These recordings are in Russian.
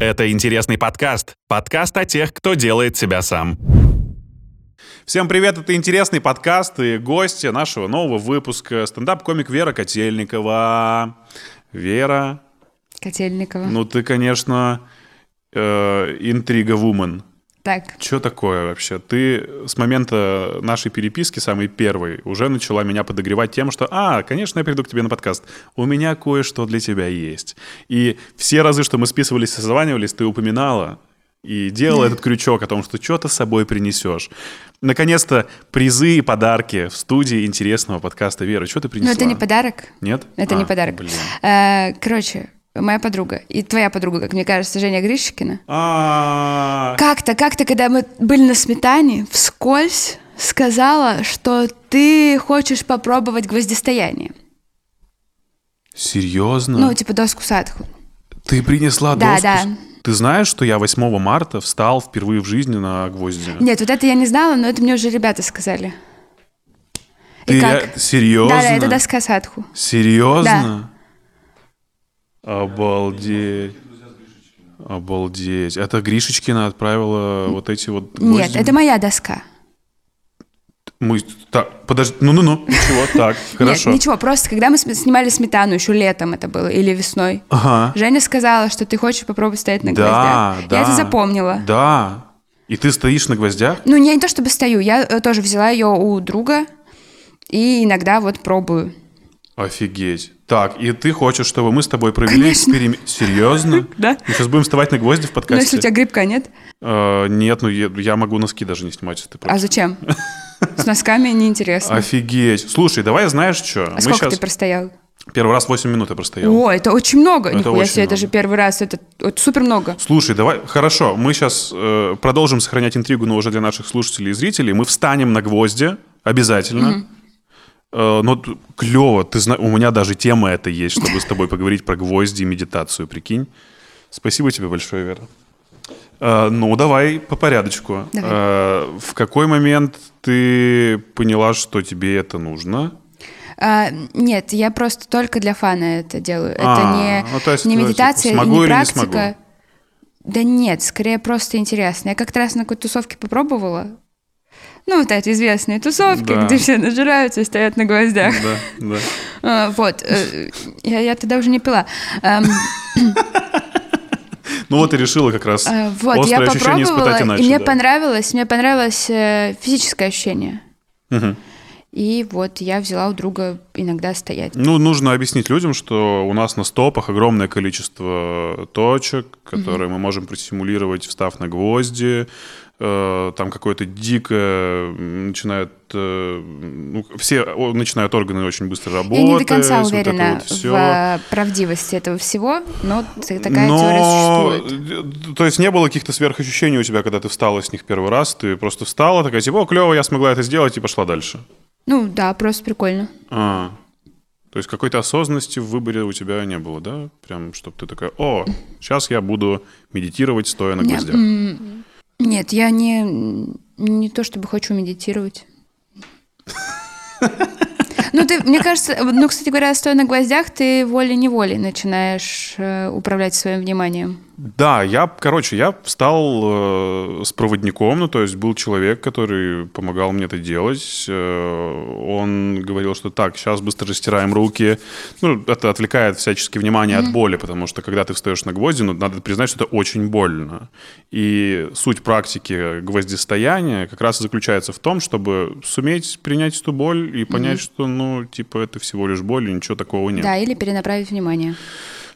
Это интересный подкаст. Подкаст о тех, кто делает себя сам. Всем привет, это интересный подкаст и гости нашего нового выпуска. Стендап-комик Вера Котельникова. Вера. Котельникова. Ну ты, конечно, э, интрига-вумен. Так. Что такое вообще? Ты с момента нашей переписки, самой первой, уже начала меня подогревать тем, что, а, конечно, я приду к тебе на подкаст. У меня кое-что для тебя есть. И все разы, что мы списывались и созванивались, ты упоминала и делала этот крючок о том, что что-то с собой принесешь. Наконец-то призы и подарки в студии интересного подкаста Вера. Что ты принесла? Ну, это не подарок. Нет? Это А, не подарок. Блин. Э, Короче, моя подруга и твоя подруга, как мне кажется, Женя Гришкина. А, Как-то, как-то, когда мы были на сметане, вскользь сказала, что ты хочешь попробовать гвоздистояние. Серьезно? Ну, типа доску садху. Ты принесла Да, доску? да. Ты знаешь, что я 8 марта встал впервые в жизни на гвозди? Нет, вот это я не знала, но это мне уже ребята сказали. Ты И ре- как? Серьезно? Да, да, это доска садху. Серьезно? Обалдеть. Обалдеть. Это Гришечкина отправила вот эти вот Нет, гвозди? это моя доска. Мы... Так, подожди. Ну-ну-ну. Ничего, так, хорошо. Нет, ничего, просто когда мы снимали сметану, еще летом это было, или весной, Ага. Женя сказала, что ты хочешь попробовать стоять на Да, гвоздях. да. Я это запомнила. Да. И ты стоишь на гвоздях? Ну, я не то чтобы стою, я э, тоже взяла ее у друга и иногда вот пробую. Офигеть. Так, и ты хочешь, чтобы мы с тобой провели Конечно. эксперимент? Серьезно? Да. Мы сейчас будем вставать на гвозди в Ну, подкасте? если у тебя грибка нет. Э, нет, ну я, могу носки даже не снимать, если ты А зачем? С носками неинтересно. Офигеть. Слушай, давай знаешь что? А сколько ты простоял? Первый раз 8 минут я простоял. О, это очень много. Это Нихуя очень себе, это же первый раз. Это, это супер много. Слушай, давай, хорошо, мы сейчас э, продолжим сохранять интригу, но уже для наших слушателей и зрителей. Мы встанем на гвозди, обязательно. Э, но т- клево, ты зна... у меня даже тема это есть, чтобы с тобой поговорить про гвозди и медитацию, прикинь. Спасибо тебе большое, Вера. Э, ну, давай по порядочку. Давай. Э, в какой момент ты поняла, что тебе это нужно? А, нет, я просто только для фана это делаю. А, это не, ну, то есть, не ну, типа, медитация и смогу не или не практика. смогу? Да нет, скорее просто интересно. Я как-то раз на какой-то тусовке попробовала. Ну, вот эти известные тусовки, Да. где все нажираются и стоят на гвоздях. Да, да. А, Вот. э, Я, я тогда уже не пила. Эм, Ну вот и решила как раз э, Вот, я острое ощущение попробовала, испытать иначе. и мне да. понравилось, мне понравилось э, физическое ощущение. Мгм. И вот я взяла у друга иногда стоять. Ну, нужно объяснить людям, что у нас на стопах огромное количество точек, которые мы можем просимулировать, встав на гвозди. Э, Там какое-то дикое начинает... э, ну, все начинают органы очень быстро работать. Я не до конца вот уверена вот всё. в э, правдивости этого всего, но такая теория существует. То есть не было каких-то сверхощущений у тебя, когда ты встала с них первый раз, ты просто встала, такая, типа, о, клево, я смогла это сделать, и пошла дальше. Ну да, просто прикольно. А, то есть какой-то осознанности в выборе у тебя не было, да? Прям, чтобы ты такая, о, сейчас я буду медитировать, стоя на гвоздях. Нет, я не, не то чтобы хочу медитировать. Ну, ты, мне кажется, ну, кстати говоря, стоя на гвоздях, ты волей-неволей начинаешь э, управлять своим вниманием. Да, я, короче, я встал э, с проводником, ну, то есть был человек, который помогал мне это делать. Э, он говорил, что так, сейчас быстро растираем руки. Ну, это отвлекает всячески внимание от боли, потому что когда ты встаешь на гвозди, ну, надо признать, что это очень больно. И суть практики гвоздистояния как раз и заключается в том, чтобы суметь принять эту боль и понять, что, ну, типа, это всего лишь боль, и ничего такого нет. Да, или перенаправить внимание.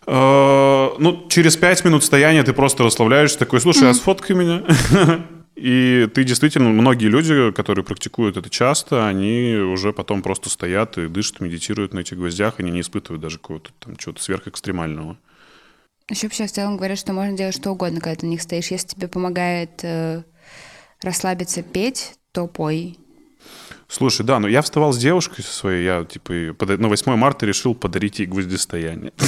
Э, Ну, через пять минут стояния ты просто расслабляешься, такой, слушай, а сфоткай меня. И ты действительно, многие люди, которые практикуют это часто, они уже потом просто стоят и дышат, медитируют на этих гвоздях, они не испытывают даже какого-то там чего-то сверхэкстремального. Еще вообще в целом говорят, что можно делать что угодно, когда ты на них стоишь. Если тебе помогает э, расслабиться петь, то пой. Слушай, да, но я вставал с девушкой со своей, я типа на 8 марта решил подарить ей гвоздистояние.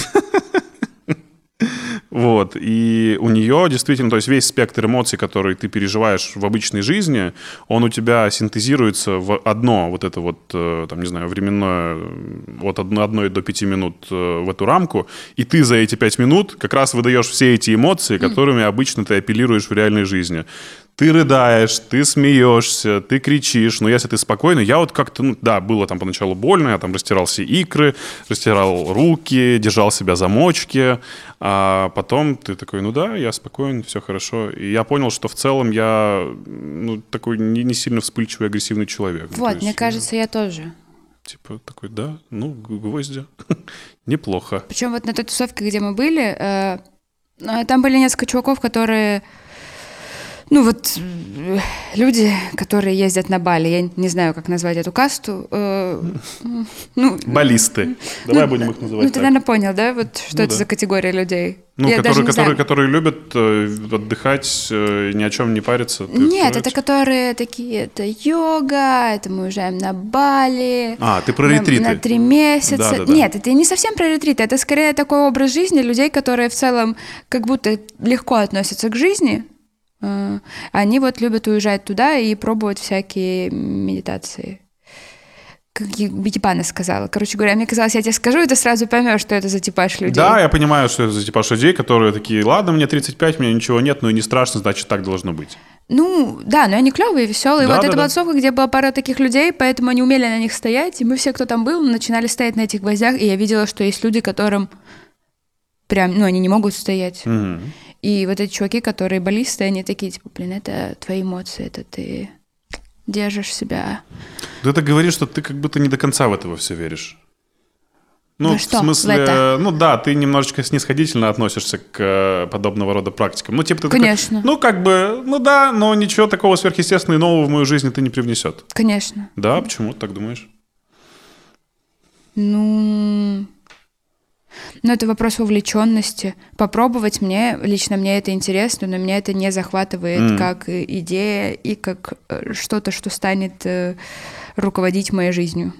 Вот. И у нее действительно, то есть весь спектр эмоций, которые ты переживаешь в обычной жизни, он у тебя синтезируется в одно вот это вот, э, там, не знаю, временное, от одной до пяти минут э, в эту рамку, и ты за эти пять минут как раз выдаешь все эти эмоции, которыми обычно ты апеллируешь в реальной жизни ты рыдаешь, ты смеешься, ты кричишь, но если ты спокойный, я вот как-то, ну, да, было там поначалу больно, я там растирал все икры, растирал руки, держал себя за мочки, а потом ты такой, ну да, я спокоен, все хорошо. И я понял, что в целом я, ну, такой не, не сильно вспыльчивый, агрессивный человек. Ну, вот, есть, мне кажется, я тоже. Типа такой, да, ну, гвозди, неплохо. Причем вот на той тусовке, где мы были, э, э там были несколько чуваков, которые ну вот э, люди, которые ездят на Бали, я не знаю, как назвать эту касту. Э, ну, Баллисты. Давай ну, будем их называть. Ну, ты, наверное, понял, да, вот что ну, это да. за категория людей? Ну, я которые, которые, которые любят э, отдыхать, э, ни о чем не париться. Нет, это которые такие, это йога, это мы уезжаем на Бали. А, ты про ретриты. На, на три месяца. Да, да, да. Нет, это не совсем про ретриты, это скорее такой образ жизни людей, которые в целом как будто легко относятся к жизни, они вот любят уезжать туда и пробовать всякие медитации. Как Битипана сказала. Короче говоря, мне казалось, я тебе скажу, и ты сразу поймешь, что это за типаж людей. Да, я понимаю, что это за типаж людей, которые такие, ладно, мне 35, мне ничего нет, но и не страшно, значит, так должно быть. Ну, да, но они клевые, веселые. Да, вот да, это да. где была пара таких людей, поэтому они умели на них стоять, и мы все, кто там был, начинали стоять на этих гвоздях, и я видела, что есть люди, которым прям, ну, они не могут стоять. Угу. И вот эти чуваки, которые баллисты, они такие, типа, блин, это твои эмоции, это ты держишь себя. Да это говоришь, что ты как будто не до конца в это все веришь. Ну, ну в смысле, это? ну да, ты немножечко снисходительно относишься к э, подобного рода практикам. Ну, типа ты Конечно. Такой, ну, как бы, ну да, но ничего такого сверхъестественного и нового в мою жизнь ты не привнесет. Конечно. Да, почему ты так думаешь? Ну, но это вопрос вовлеченности. Попробовать мне, лично мне это интересно, но меня это не захватывает mm. как идея и как э, что-то, что станет э, руководить моей жизнью.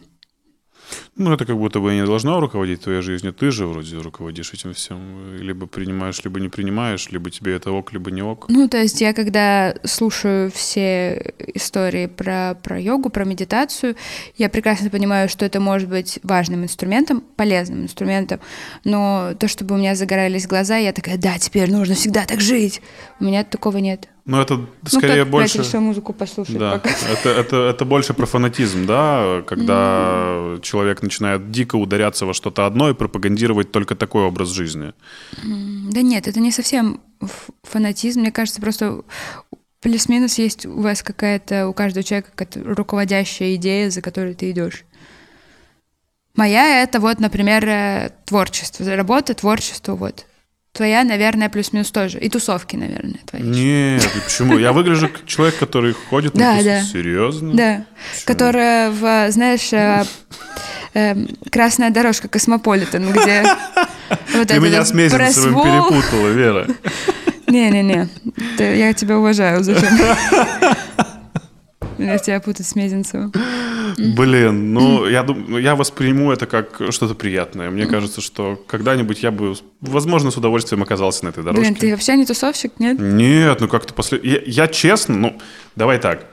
Ну, это как будто бы не должно руководить твоей жизнью. Ты же вроде руководишь этим всем. Либо принимаешь, либо не принимаешь, либо тебе это ок, либо не ок. Ну, то есть я когда слушаю все истории про, про йогу, про медитацию, я прекрасно понимаю, что это может быть важным инструментом, полезным инструментом, но то, чтобы у меня загорались глаза, я такая, да, теперь нужно всегда так жить. У меня такого нет. Ну, это скорее ну, больше... решил музыку послушать да. пока. Это, это, это больше про фанатизм, да, когда mm. человек начинает дико ударяться во что-то одно и пропагандировать только такой образ жизни. Да нет, это не совсем фанатизм. Мне кажется, просто плюс-минус есть у вас какая-то, у каждого человека руководящая идея, за которой ты идешь. Моя это вот, например, э, творчество, работа, творчество, вот. Твоя, наверное, плюс-минус тоже. И тусовки, наверное, твои. Нет, почему? Я выгляжу как человек, который ходит на тусовки. Да. Серьезно? Да. Которая в, знаешь, э, э, красная дорожка Космополитен, где... Вот Ты меня с Мезенцевым перепутала, Вера. Не-не-не, я тебя уважаю, зачем? Я тебя путаю с Мезенцевым. Блин, ну я думаю, я восприму это как что-то приятное. Мне кажется, что когда-нибудь я бы, возможно, с удовольствием оказался на этой дорожке. Блин, ты вообще не тусовщик, нет? Нет, ну как-то после. Я, я честно, ну давай так.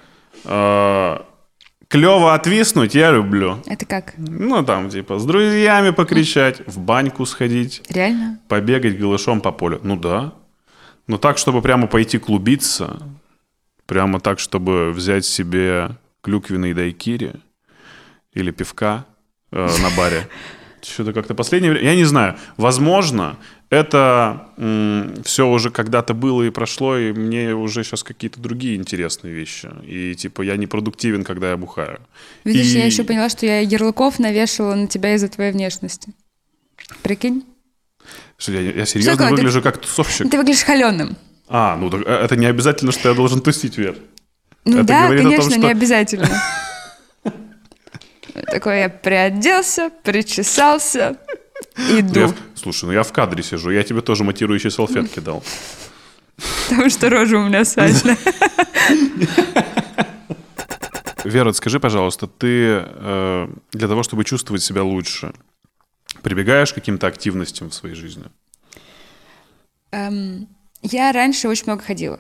Клево отвиснуть я люблю. Это как? Ну, там, типа, с друзьями покричать, в баньку сходить. Реально? Побегать голышом по полю. Ну да. Но так, чтобы прямо пойти клубиться, прямо так, чтобы взять себе клюквенный дайкири или пивка э, на баре. Что-то как-то последнее время... Я не знаю. Возможно, это м, все уже когда-то было и прошло, и мне уже сейчас какие-то другие интересные вещи. И типа я не продуктивен, когда я бухаю. Видишь, и... я еще поняла, что я ярлыков навешивала на тебя из-за твоей внешности. Прикинь? Что, я, я серьезно что выгляжу ты... как тусовщик? Ты выглядишь холеным. А, ну так, э, это не обязательно, что я должен тусить, Вер. Ну это да, конечно, том, что... не обязательно. Такой я приоделся, причесался, иду. Я, слушай, ну я в кадре сижу, я тебе тоже матирующие салфетки дал. Потому что рожа у меня сальная. Вера, скажи, пожалуйста, ты э, для того, чтобы чувствовать себя лучше, прибегаешь к каким-то активностям в своей жизни? Эм, я раньше очень много ходила.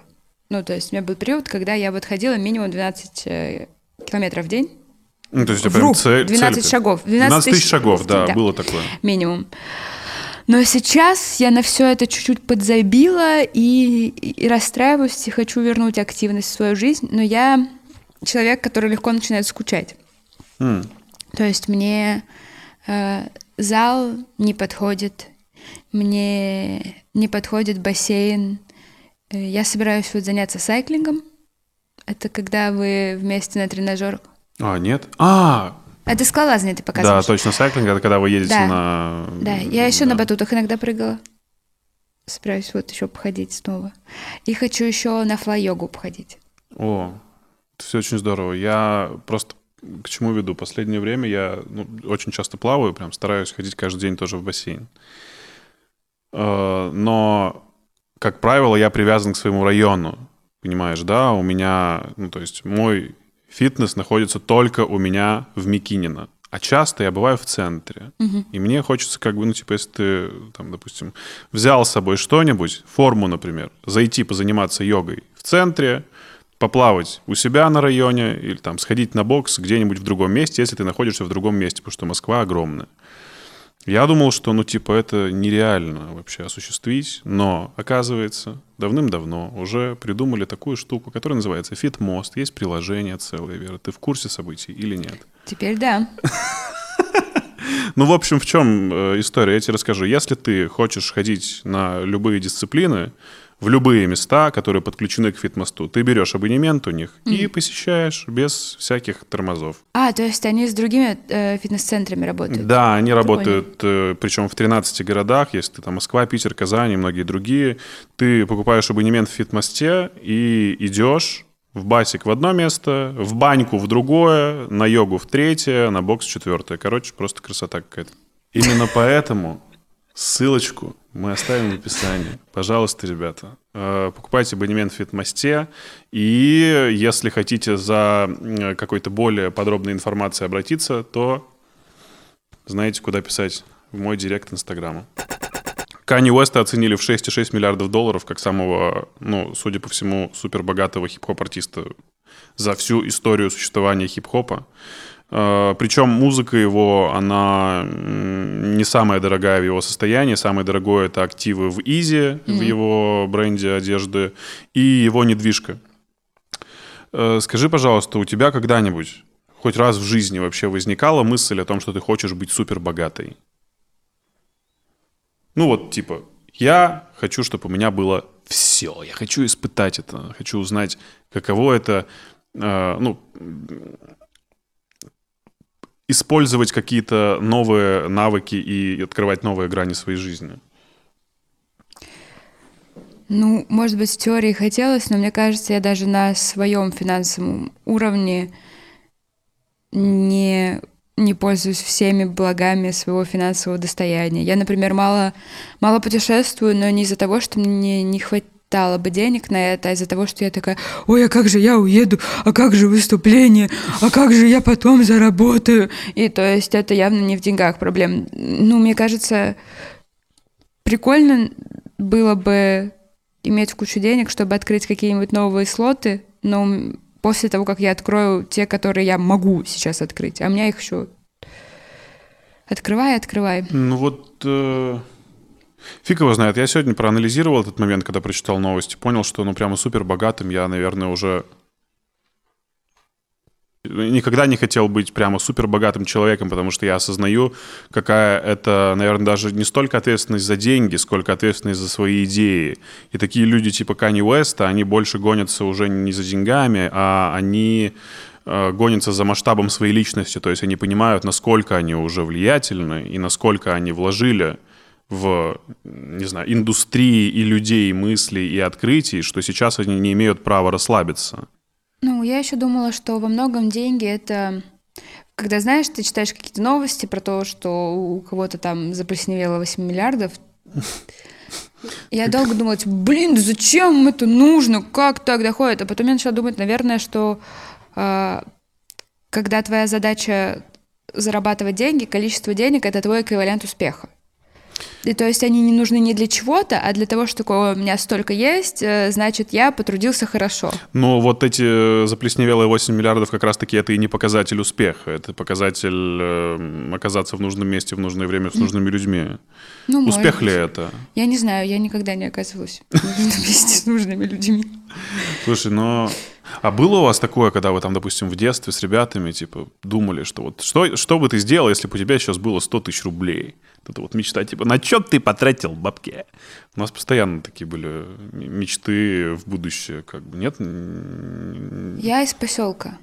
Ну, то есть у меня был период, когда я вот ходила минимум 12 э, километров в день. Ну, то есть прям цель... 12 цель- шагов. 12 тысяч шагов, да, да. было такое. минимум. Но сейчас я на все это чуть-чуть подзабила и, и расстраиваюсь, и хочу вернуть активность в свою жизнь. Но я человек, который легко начинает скучать. М. То есть мне э, зал не подходит, мне не подходит бассейн. Э, Я собираюсь вот заняться сайклингом. Это когда вы вместе на тренажерах. А, нет? А, Это скалолазание ты да, показываешь. точно, сайклинг, это когда вы едете Да. на... Да, я еще да. на батутах иногда прыгала. Собираюсь вот еще походить снова. И хочу еще на флай-йогу походить. О, все очень здорово. Я просто к чему веду? Последнее время я ну, очень часто плаваю, прям стараюсь ходить каждый день тоже в бассейн. Э, Но, как правило, я привязан к своему району. Понимаешь, да? У меня, ну, то есть мой фитнес находится только у меня в Микинино. А часто я бываю в центре. И мне хочется, как бы, ну, типа, если ты, там, допустим, взял с собой что-нибудь, форму, например, зайти позаниматься йогой в центре, поплавать у себя на районе или там сходить на бокс где-нибудь в другом месте, если ты находишься в другом месте, потому что Москва огромная. Я думал, что, ну, типа, это нереально вообще осуществить, но, оказывается, давным-давно уже придумали такую штуку, которая называется Фитмост. Есть приложение целое, Вера. Ты в курсе событий или нет? Теперь да. Ну, в общем, в чем э, история? Я тебе расскажу. Если ты хочешь ходить на любые дисциплины, в любые места, которые подключены к фитмосту, ты берешь абонемент у них и посещаешь без всяких тормозов. А, то есть они с другими э, фитнес-центрами работают? Да, они работают, э, причем в 13 городах, если ты там Москва, Питер, Казань и многие другие. Ты покупаешь абонемент в фитмосте и идешь в басик в одно место, в баньку в другое, на йогу в третье, на бокс в четвертое. Короче, просто красота какая-то. Именно поэтому ссылочку мы оставим в описании. Пожалуйста, ребята, э, покупайте абонемент в Фитмосте. И если хотите за какой-то более подробной информацией обратиться, то знаете, куда писать. В мой директ Инстаграма. Канни Уэста оценили в 6,6 миллиардов долларов как самого, ну, судя по всему, супербогатого хип-хоп-артиста за всю историю существования хип-хопа. Э, Причем музыка его, она не самая дорогая в его состоянии. Самое дорогое это активы в Изи, в его бренде одежды, и его недвижка. Э, Скажи, пожалуйста, у тебя когда-нибудь, хоть раз в жизни вообще возникала мысль о том, что ты хочешь быть супербогатой? Ну вот, типа, я хочу, чтобы у меня было все. Я хочу испытать это. Хочу узнать, каково это, э, ну, использовать какие-то новые навыки и открывать новые грани своей жизни. Ну, может быть, в теории хотелось, но мне кажется, я даже на своем финансовом уровне не, не пользуюсь всеми благами своего финансового достояния. Я, например, мало, мало путешествую, но не из-за того, что мне не хватало бы денег на это, из-за того, что я такая, ой, а как же я уеду, а как же выступление, а как же я потом заработаю. И то есть это явно не в деньгах проблем. Ну, мне кажется, прикольно было бы иметь кучу денег, чтобы открыть какие-нибудь новые слоты, но после того, как я открою те, которые я могу сейчас открыть, а у меня их еще открывай, открывай. Ну вот... э, Фиг его знает. Я сегодня проанализировал этот момент, когда прочитал новости. Понял, что ну прямо супер богатым я, наверное, уже никогда не хотел быть прямо супер богатым человеком, потому что я осознаю, какая это, наверное, даже не столько ответственность за деньги, сколько ответственность за свои идеи. И такие люди типа Кани Уэста, они больше гонятся уже не за деньгами, а они э, гонятся за масштабом своей личности. То есть они понимают, насколько они уже влиятельны и насколько они вложили в, не знаю, индустрии и людей, и мыслей и открытий, что сейчас они не имеют права расслабиться. Ну, я еще думала, что во многом деньги это... Когда, знаешь, ты читаешь какие-то новости про то, что у кого-то там заплесневело 8 миллиардов, я долго думала, типа, блин, зачем это нужно, как так доходит? А потом я начала думать, наверное, что э, когда твоя задача зарабатывать деньги, количество денег — это твой эквивалент успеха. И то есть они не нужны не для чего-то, а для того, что такое, у меня столько есть, э, значит, я потрудился хорошо. Но вот эти э, заплесневелые 8 миллиардов как раз-таки это и не показатель успеха, это показатель э, оказаться в нужном месте в нужное время с нужными людьми. Ну, Успех ли это? Я не знаю, я никогда не оказывалась в нужном месте с нужными людьми. Слушай, но... А было у вас такое, когда вы там, допустим, в детстве с ребятами, типа, думали, что вот что, что бы ты сделал, если бы у тебя сейчас было 100 тысяч рублей? Это вот мечта, типа, на что ты потратил бабки? У нас постоянно такие были мечты в будущее, как бы, нет? Я из поселка.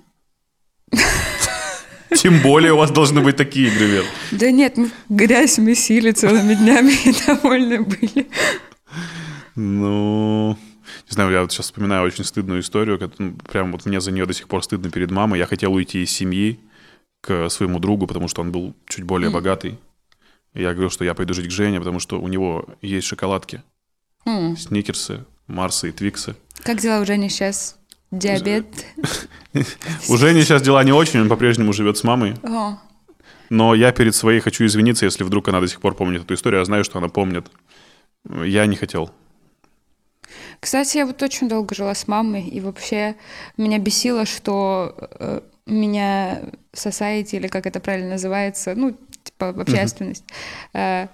Тем более у вас должны быть такие игры, Вер. Да нет, мы грязь месили целыми днями и довольны были. Ну, не знаю, я вот сейчас вспоминаю очень стыдную историю, как, ну, прям вот мне за нее до сих пор стыдно перед мамой. Я хотел уйти из семьи к своему другу, потому что он был чуть более богатый. Я говорил, что я пойду жить к Жене, потому что у него есть шоколадки, М, сникерсы, марсы и твиксы. Как дела у Жени сейчас? Диабет? У Жени сейчас дела не очень, он по-прежнему живет с мамой. Но я перед своей хочу извиниться, если вдруг она до сих пор помнит эту историю. Я знаю, что она помнит. Я не хотел. Кстати, я вот очень долго жила с мамой, и вообще меня бесило, что э, меня society, или как это правильно называется, ну, типа общественность, э,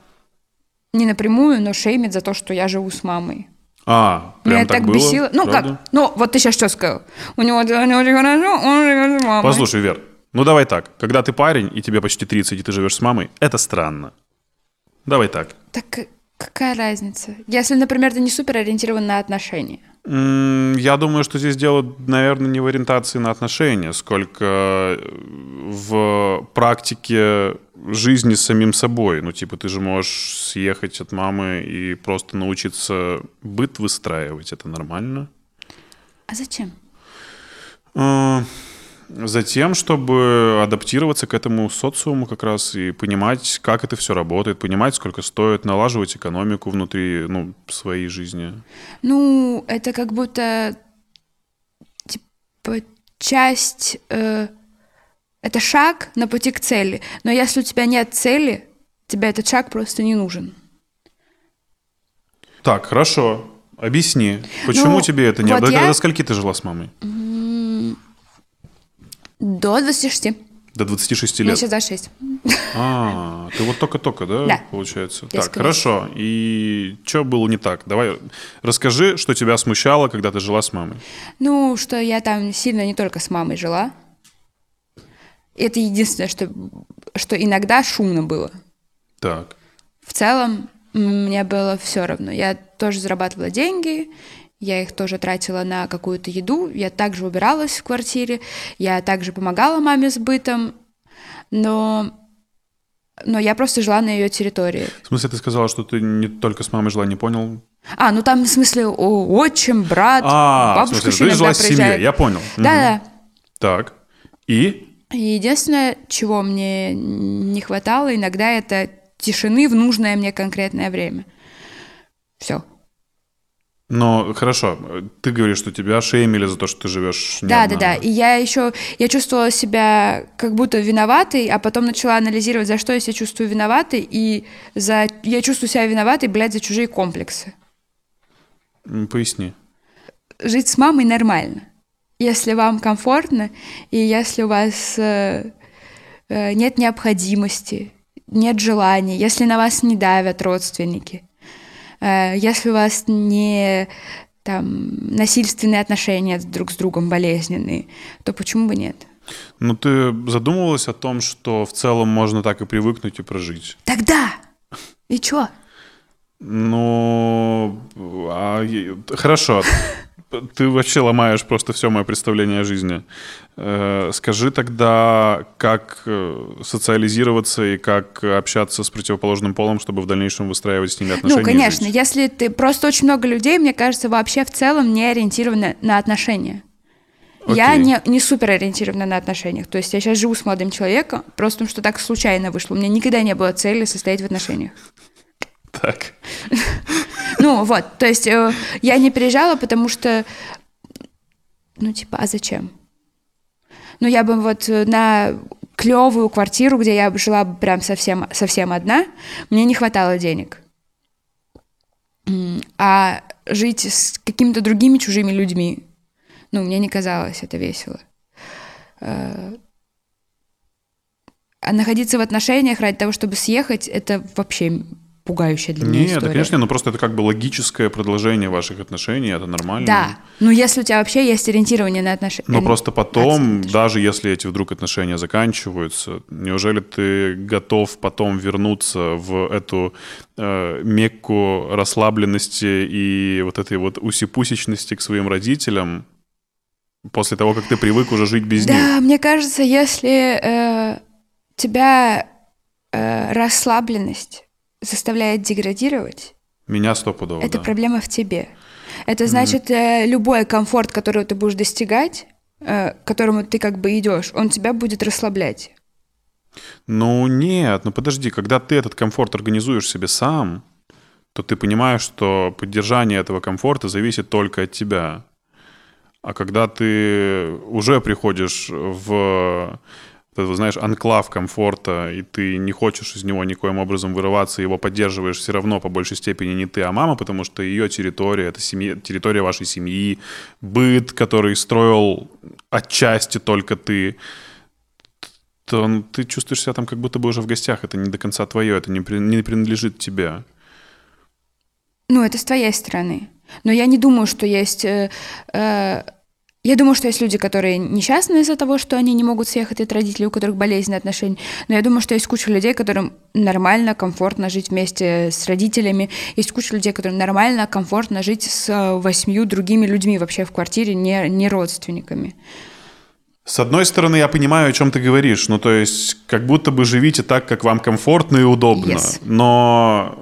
не напрямую, но шеймит за то, что я живу с мамой. А, прям меня так, так было? бесило. Ну Правда? как? Ну, вот ты сейчас что сказал? У него дела не очень хорошо, он живет с мамой. Послушай, Вер, ну давай так. Когда ты парень, и тебе почти 30, и ты живешь с мамой, это странно. Давай так. Так э, какая разница? Если, например, ты не супер ориентирован на отношения. Я думаю, что здесь дело, наверное, не в ориентации на отношения, сколько э, в практике жизни с самим собой. Ну, типа, ты же можешь съехать от мамы и просто научиться быт выстраивать. Это нормально. А зачем? Затем, чтобы адаптироваться к этому социуму как раз и понимать, как это все работает, понимать, сколько стоит, налаживать экономику внутри ну, своей жизни. Ну, это как будто типа часть, э, это шаг на пути к цели. Но если у тебя нет цели, тебе этот шаг просто не нужен. Так, хорошо. Объясни, почему Ну, тебе это не... вот до, я- до скольки ты жила с мамой? До 26. До 26 Мне лет. сейчас 26. А, ты вот только-только, да, Да. получается? Несколько так, хорошо. И что было не так? Давай расскажи, что тебя смущало, когда ты жила с мамой. Ну, что я там сильно не только с мамой жила. Это единственное, что, что иногда шумно было. Так. В целом мне было все равно. Я тоже зарабатывала деньги, я их тоже тратила на какую-то еду, я также убиралась в квартире, я также помогала маме с бытом, но, но я просто жила на ее территории. В смысле, ты сказала, что ты не только с мамой жила, не понял? А, ну там в смысле о, отчим, брат, А, в бабушка смысле, еще ты жила с семьей, я понял. Да-да. Так. И? И Единственное, чего мне не хватало иногда, это тишины в нужное мне конкретное время. Все. Но хорошо, ты говоришь, что тебя шеймили за то, что ты живешь Да, одна. да, да. И я еще, я чувствовала себя как будто виноватой, а потом начала анализировать, за что я себя чувствую виноватой, и за, я чувствую себя виноватой, блядь, за чужие комплексы. Поясни. Жить с мамой нормально. Если вам комфортно, и если у вас э, э, нет необходимости, нет желания, если на вас не давят родственники, если у вас не там насильственные отношения друг с другом болезненные, то почему бы нет? Ну, ты задумывалась о том, что в целом можно так и привыкнуть и прожить? Тогда! И чё? Ну, а, хорошо. Ты вообще ломаешь просто все мое представление о жизни. Э, Скажи тогда, как э, социализироваться и как общаться с противоположным полом, чтобы в дальнейшем выстраивать с ними отношения. Ну, конечно, если ты... Просто очень много людей, мне кажется, вообще в целом не ориентированы на отношения. Я Окей. не, не супер ориентирована на отношениях. То есть я сейчас живу с молодым человеком, просто потому что так случайно вышло. У меня никогда не было цели состоять в отношениях. Так. Ну, вот, то есть э, я не переезжала, потому что, ну, типа, а зачем? Ну, я бы вот э, на клевую квартиру, где я жила прям совсем, совсем одна, мне не хватало денег. А жить с какими-то другими чужими людьми, ну, мне не казалось это весело. Э, а находиться в отношениях ради того, чтобы съехать, это вообще пугающая для меня Нет, история. это, конечно, но просто это как бы логическое продолжение ваших отношений, это нормально. Да, ну если у тебя вообще есть ориентирование на отношения. Но просто потом, даже если эти вдруг отношения заканчиваются, неужели ты готов потом вернуться в эту э, мекку расслабленности и вот этой вот усипусечности к своим родителям после того, как ты привык уже жить без да, них? Да, мне кажется, если э, тебя э, расслабленность заставляет деградировать, меня стопудово, это да. проблема в тебе. Это значит, mm-hmm. любой комфорт, который ты будешь достигать, э, к которому ты как бы идешь, он тебя будет расслаблять. Ну нет, ну подожди, когда ты этот комфорт организуешь себе сам, то ты понимаешь, что поддержание этого комфорта зависит только от тебя. А когда ты уже приходишь в ты знаешь, анклав комфорта, и ты не хочешь из него никоим образом вырываться, его поддерживаешь все равно по большей степени не ты, а мама, потому что ее территория, это семья, территория вашей семьи, быт, который строил отчасти только ты, то ты чувствуешь себя там как будто бы уже в гостях, это не до конца твое, это не, не принадлежит тебе. Ну, это с твоей стороны. Но я не думаю, что есть... Э, э я думаю, что есть люди, которые несчастны из-за того, что они не могут съехать от родителей, у которых болезненные отношения. Но я думаю, что есть куча людей, которым нормально, комфортно жить вместе с родителями. Есть куча людей, которым нормально, комфортно жить с э, восьмью другими людьми вообще в квартире, не, не родственниками. С одной стороны, я понимаю, о чем ты говоришь. Ну, то есть, как будто бы живите так, как вам комфортно и удобно. Yes. Но,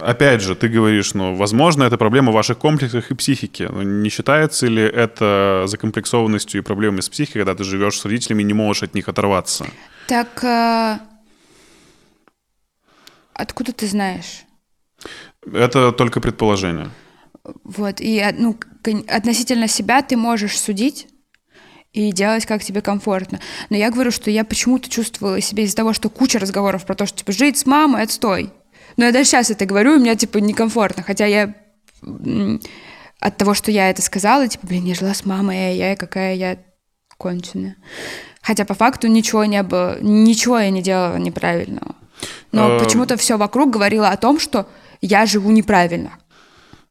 опять же, ты говоришь, ну, возможно, это проблема в ваших комплексах и психике. Но не считается ли это закомплексованностью и проблемами с психикой, когда ты живешь с родителями и не можешь от них оторваться? Так, э... откуда ты знаешь? Это только предположение. Вот, и ну, относительно себя ты можешь судить, и делать, как тебе комфортно. Но я говорю, что я почему-то чувствовала себя из-за того, что куча разговоров про то, что типа жить с мамой отстой. Но я даже сейчас это говорю, и мне типа некомфортно, хотя я от того, что я это сказала, типа, блин, я жила с мамой, я какая я конченая. Хотя по факту ничего не было, ничего я не делала неправильного. Но э, почему-то все вокруг говорило о том, что я живу неправильно.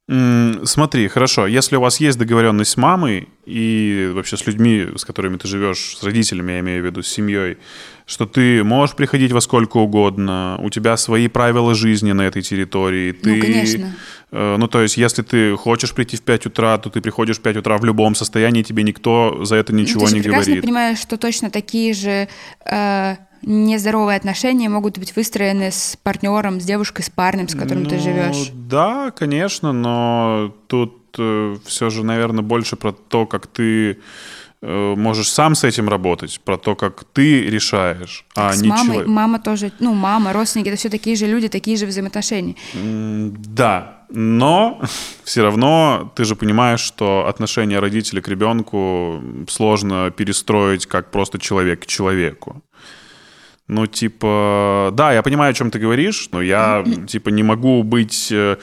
Смотри, хорошо, если у вас есть договоренность с мамой и вообще с людьми, с которыми ты живешь, с родителями, я имею в виду, с семьей, что ты можешь приходить во сколько угодно, у тебя свои правила жизни на этой территории. Ты, ну, конечно. Э, ну, то есть, если ты хочешь прийти в 5 утра, то ты приходишь в 5 утра в любом состоянии, тебе никто за это ничего ну, ты не прекрасно говорит. Ты понимаешь, что точно такие же... Э нездоровые отношения могут быть выстроены с партнером, с девушкой, с парнем, с которым ну, ты живешь. Да, конечно, но тут э, все же, наверное, больше про то, как ты э, можешь сам с этим работать, про то, как ты решаешь, а с не мамой, человек. Мама тоже, ну, мама, родственники, это все такие же люди, такие же взаимоотношения. Да, но все равно ты же понимаешь, что отношение родителей к ребенку сложно перестроить как просто человек к человеку. Ну, типа, да, я понимаю, о чем ты говоришь, но я, типа, не могу быть э,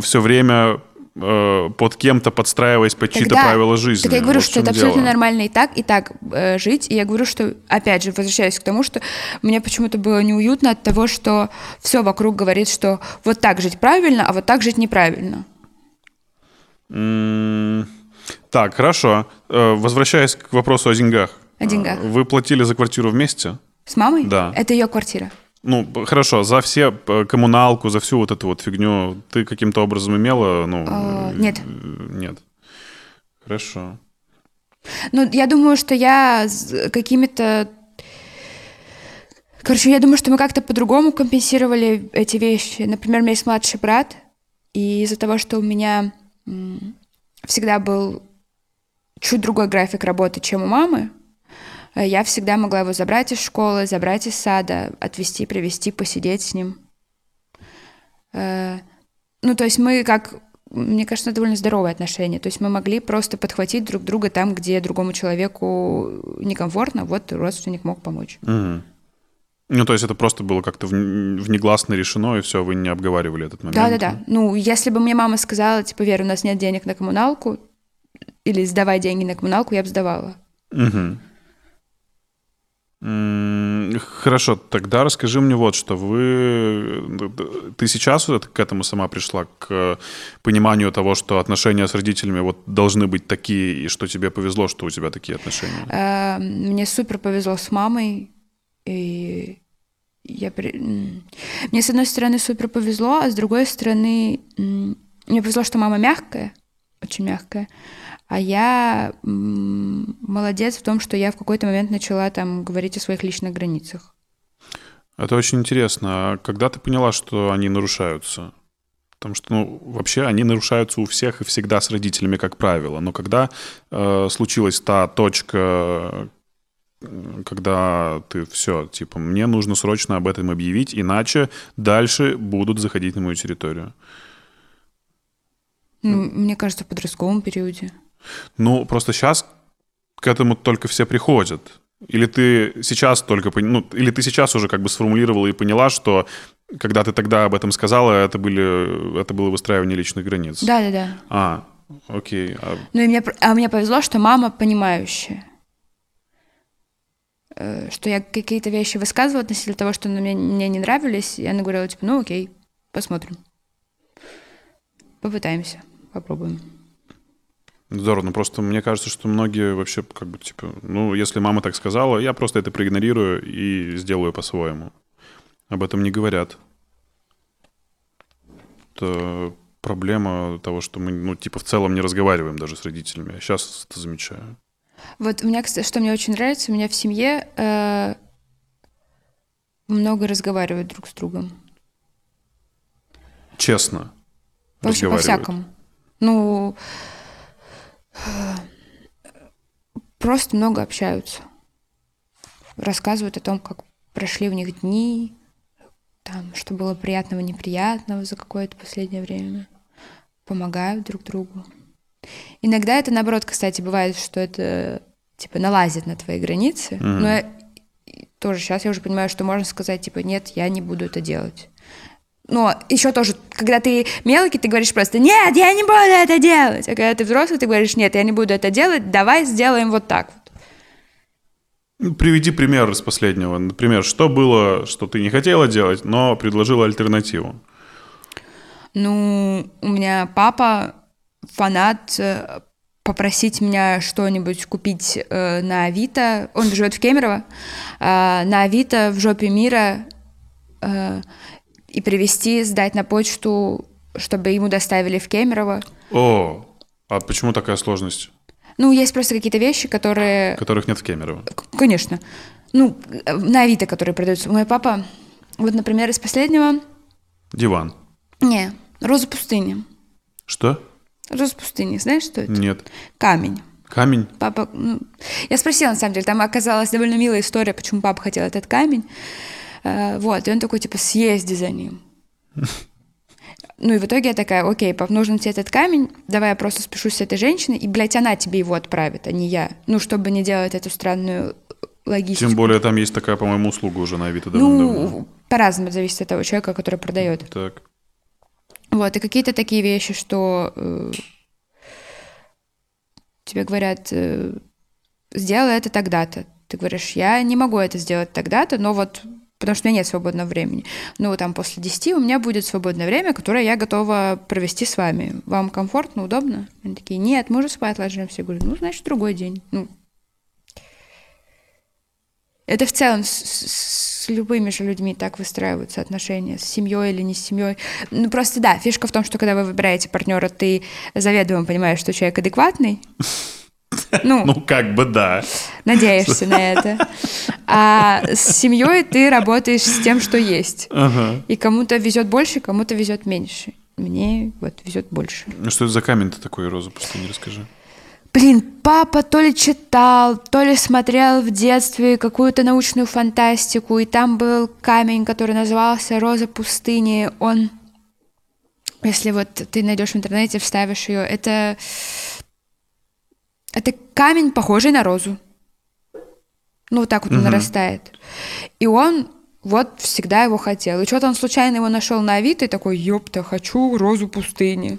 все время э, под кем-то подстраиваясь под чьи-то правила жизни. Так я говорю, вот что это абсолютно нормально и так, и так э, жить. И я говорю, что, опять же, возвращаясь к тому, что мне почему-то было неуютно от того, что все вокруг говорит, что вот так жить правильно, а вот так жить неправильно. Mm, так, хорошо. Э, возвращаясь к вопросу о деньгах. О деньгах. Вы платили за квартиру вместе? С мамой? Да. Это ее квартира. Ну, хорошо, за все э, коммуналку, за всю вот эту вот фигню ты каким-то образом имела, ну... О, нет. Нет. Хорошо. Ну, я думаю, что я какими-то... Короче, я думаю, что мы как-то по-другому компенсировали эти вещи. Например, у меня есть младший брат, и из-за того, что у меня всегда был чуть другой график работы, чем у мамы, Э, я всегда могла его забрать из школы, забрать из сада, отвезти, привезти, посидеть с ним. Э, ну, то есть мы как мне кажется, довольно здоровые отношения. То есть мы могли просто подхватить друг друга там, где другому человеку некомфортно, вот родственник мог помочь. Угу. Ну, то есть это просто было как-то внегласно решено, и все, вы не обговаривали этот момент? Да-да-да. Ну, если бы мне мама сказала, типа, Вера, у нас нет денег на коммуналку, или сдавай деньги на коммуналку, я бы сдавала. Угу. Хорошо, тогда расскажи мне вот, что вы... Ты сейчас вот к этому сама пришла, к пониманию того, что отношения с родителями вот должны быть такие, и что тебе повезло, что у тебя такие отношения? Э, мне супер повезло с мамой, и я... Мне, с одной стороны, супер повезло, а с другой стороны, мне повезло, что мама мягкая, очень мягкая, а я молодец в том, что я в какой-то момент начала там говорить о своих личных границах. Это очень интересно. А когда ты поняла, что они нарушаются? Потому что, ну, вообще они нарушаются у всех и всегда с родителями, как правило. Но когда э, случилась та точка, когда ты все, типа, мне нужно срочно об этом объявить, иначе дальше будут заходить на мою территорию. Ну, мне кажется, в подростковом периоде. Ну, просто сейчас к этому только все приходят. Или ты сейчас только, ну, или ты сейчас уже как бы сформулировала и поняла, что когда ты тогда об этом сказала, это, были, это было выстраивание личных границ? Да, да, да. А, окей. А... Ну, и мне, а мне повезло, что мама понимающая. Э, что я какие-то вещи высказывала относительно того, что мне, мне не нравились, и она говорила, типа, ну окей, посмотрим. Попытаемся, попробуем. Здорово, ну просто мне кажется, что многие вообще как бы типа, ну если мама так сказала, я просто это проигнорирую и сделаю по-своему. Об этом не говорят. Это проблема того, что мы, ну типа в целом не разговариваем даже с родителями. Я сейчас это замечаю. Вот у меня, кстати, что мне очень нравится, у меня в семье э, много разговаривают друг с другом. Честно. В общем, по-всякому. Ну, просто много общаются. Рассказывают о том, как прошли у них дни, там, что было приятного, неприятного за какое-то последнее время. Помогают друг другу. Иногда это, наоборот, кстати, бывает, что это, типа, налазит на твои границы. Mm-hmm. Но я, тоже сейчас я уже понимаю, что можно сказать, типа, нет, я не буду это делать. Но еще тоже, когда ты мелкий, ты говоришь просто «Нет, я не буду это делать!» А когда ты взрослый, ты говоришь «Нет, я не буду это делать, давай сделаем вот так вот». Ну, приведи пример из последнего. Например, что было, что ты не хотела делать, но предложила альтернативу? Ну, у меня папа фанат э, попросить меня что-нибудь купить э, на Авито. Он живет в Кемерово. Э, на Авито в жопе мира э, и привезти, сдать на почту, чтобы ему доставили в Кемерово. О, а почему такая сложность? Ну, есть просто какие-то вещи, которые... Которых нет в Кемерово. Конечно. Ну, на Авито, которые продаются. Мой папа, вот, например, из последнего... Диван. Не, роза пустыни. Что? Роза пустыни, знаешь, что это? Нет. Камень. Камень? Папа, ну, я спросила, на самом деле, там оказалась довольно милая история, почему папа хотел этот камень. Э, вот, и он такой, типа, съезди за ним. Ну и в итоге я такая, окей, пап, нужен тебе этот камень, давай я просто спешусь с этой женщиной, и, блядь, она тебе его отправит, а не я. Ну, чтобы не делать эту странную логистику. Тем более там есть такая, по-моему, услуга уже на Авито Ну, по-разному зависит от того человека, который продает. Так. Вот, и какие-то такие вещи, что э, тебе говорят, э, сделай это тогда-то. Ты говоришь, я не могу это сделать тогда-то, но вот потому что у меня нет свободного времени. Ну, там после 10 у меня будет свободное время, которое я готова провести с вами. Вам комфортно, удобно? Они такие, нет, мы уже спать ложимся. Я говорю, ну, значит, другой день. Ну, это в целом с, с любыми же людьми так выстраиваются отношения, с семьей или не с семьей. Ну просто да, фишка в том, что когда вы выбираете партнера, ты заведомо понимаешь, что человек адекватный. Ну, ну, как бы да. Надеешься на это. А с семьей ты работаешь с тем, что есть. Ага. И кому-то везет больше, кому-то везет меньше. Мне вот везет больше. Ну что это за камень-то такой, Роза, пустыни, расскажи. Блин, папа то ли читал, то ли смотрел в детстве какую-то научную фантастику, и там был камень, который назывался «Роза пустыни». Он если вот ты найдешь в интернете, вставишь ее, это... Это камень, похожий на розу. Ну, вот так вот он нарастает. И он вот всегда его хотел. И что-то он случайно его нашел на Авито и такой, ёпта, хочу розу пустыни.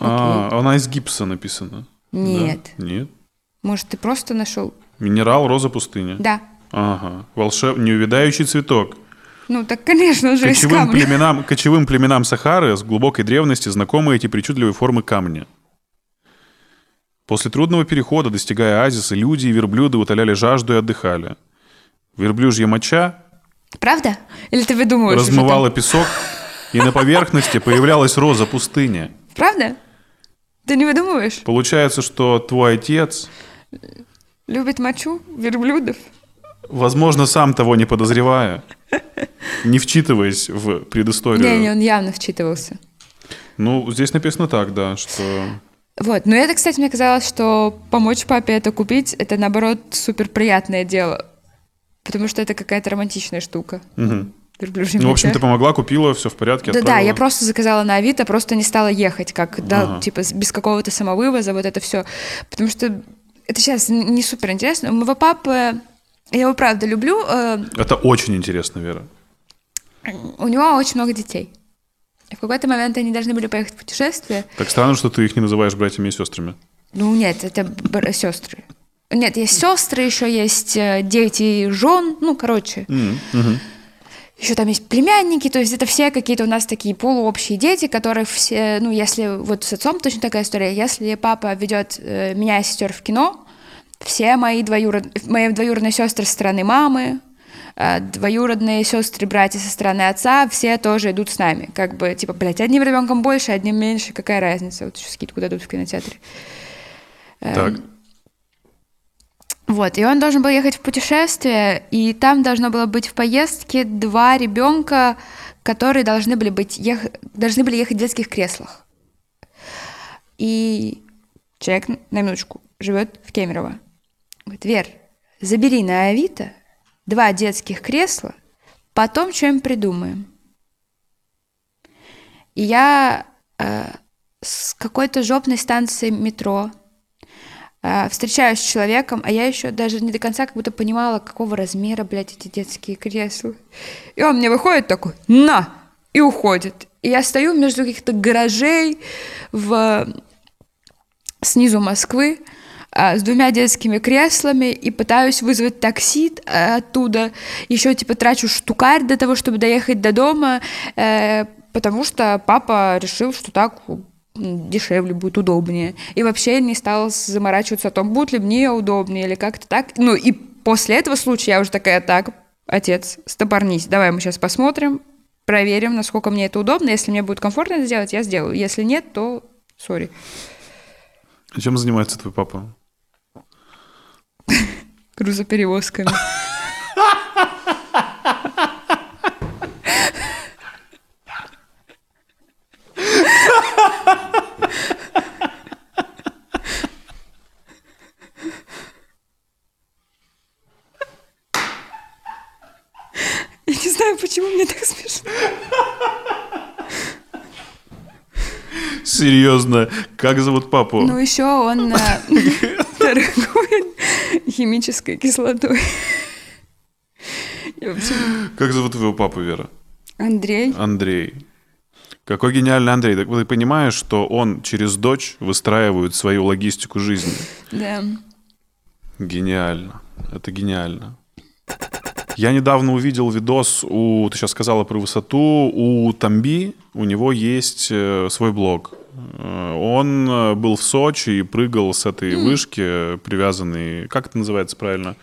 А, она из гипса написана. Нет. Да? Нет. Может, ты просто нашел? Минерал роза пустыни. Да. Ага. Волшеб... Неувядающий цветок. Ну, так, конечно, из Кочевым камня. племенам, кочевым племенам Сахары с глубокой древности знакомы эти причудливые формы камня. После трудного перехода, достигая оазиса, люди и верблюды утоляли жажду и отдыхали. Верблюжья моча Правда? Или ты выдумываешь размывала песок, и на поверхности появлялась роза пустыни. Правда? Ты не выдумываешь? Получается, что твой отец, Любит мочу верблюдов? возможно, сам того не подозревая, не вчитываясь в предысторию. Не, не, он явно вчитывался. Ну, здесь написано так, да, что... Вот, но это, кстати, мне казалось, что помочь папе это купить, это, наоборот, супер приятное дело. Потому что это какая-то романтичная штука. Верблюжья Ну, в общем, ты помогла, купила, все в порядке, Да, да, отправила. я просто заказала на Авито, просто не стала ехать, как, да, Ага. типа, без какого-то самовывоза, вот это все. Потому что это сейчас не супер интересно. У моего папы, я его правда люблю, э, Это очень интересно, Вера. у него очень много детей. И в какой-то момент они должны были поехать в путешествие. Так странно, что ты их не называешь братьями и сестрами. Ну, нет, это сестры. Нет, есть сестры, еще есть э, дети жен, ну, короче. Мгм. Еще там есть племянники, то есть это все какие-то у нас такие полуобщие дети, которых все, ну, если вот с отцом точно такая история, если папа ведет э, меня и сестер в кино, все мои, двоюрод... мои двоюродные сестры со стороны мамы, двоюродные сестры, братья со стороны отца, все тоже идут с нами. Как бы, типа, блядь, одним ребенком больше, одним меньше, какая разница? Вот еще скидку дадут в кинотеатре. Эм, Так. Вот, и он должен был ехать в путешествие, и там должно было быть в поездке два ребенка, которые должны были, быть, ех... должны были ехать в детских креслах. И человек, на минуточку, живет в Кемерово. Говорит, Вер, забери на Авито два детских кресла, потом что-нибудь придумаем. И я э, с какой-то жопной станции метро э, встречаюсь с человеком, а я еще даже не до конца как будто понимала, какого размера, блядь, эти детские кресла. И он мне выходит такой, на, и уходит. И я стою между каких-то гаражей в снизу Москвы с двумя детскими креслами и пытаюсь вызвать такси а, оттуда. Еще типа трачу штукарь для того, чтобы доехать до дома, э, потому что папа решил, что так дешевле будет, удобнее. И вообще не стал заморачиваться о том, будет ли мне удобнее или как-то так. Ну и после этого случая я уже такая, так, отец, стопорнись, давай мы сейчас посмотрим, проверим, насколько мне это удобно. Если мне будет комфортно это сделать, я сделаю. Если нет, то сори. А чем занимается твой папа? Грузоперевозками. Я не знаю, почему мне так смешно. Серьезно, как зовут папу? Ну, еще он э, торгует химической кислотой. Как зовут твоего папу, Вера? Андрей. Андрей. Какой гениальный Андрей. Так ты понимаешь, что он через дочь выстраивает свою логистику жизни? Да. Гениально. Это гениально. Я недавно увидел видос у, ты сейчас сказала про высоту, у Тамби, у него есть э, свой блог. Э, Он э, был в Сочи и прыгал с этой вышки, привязанный, как это называется правильно?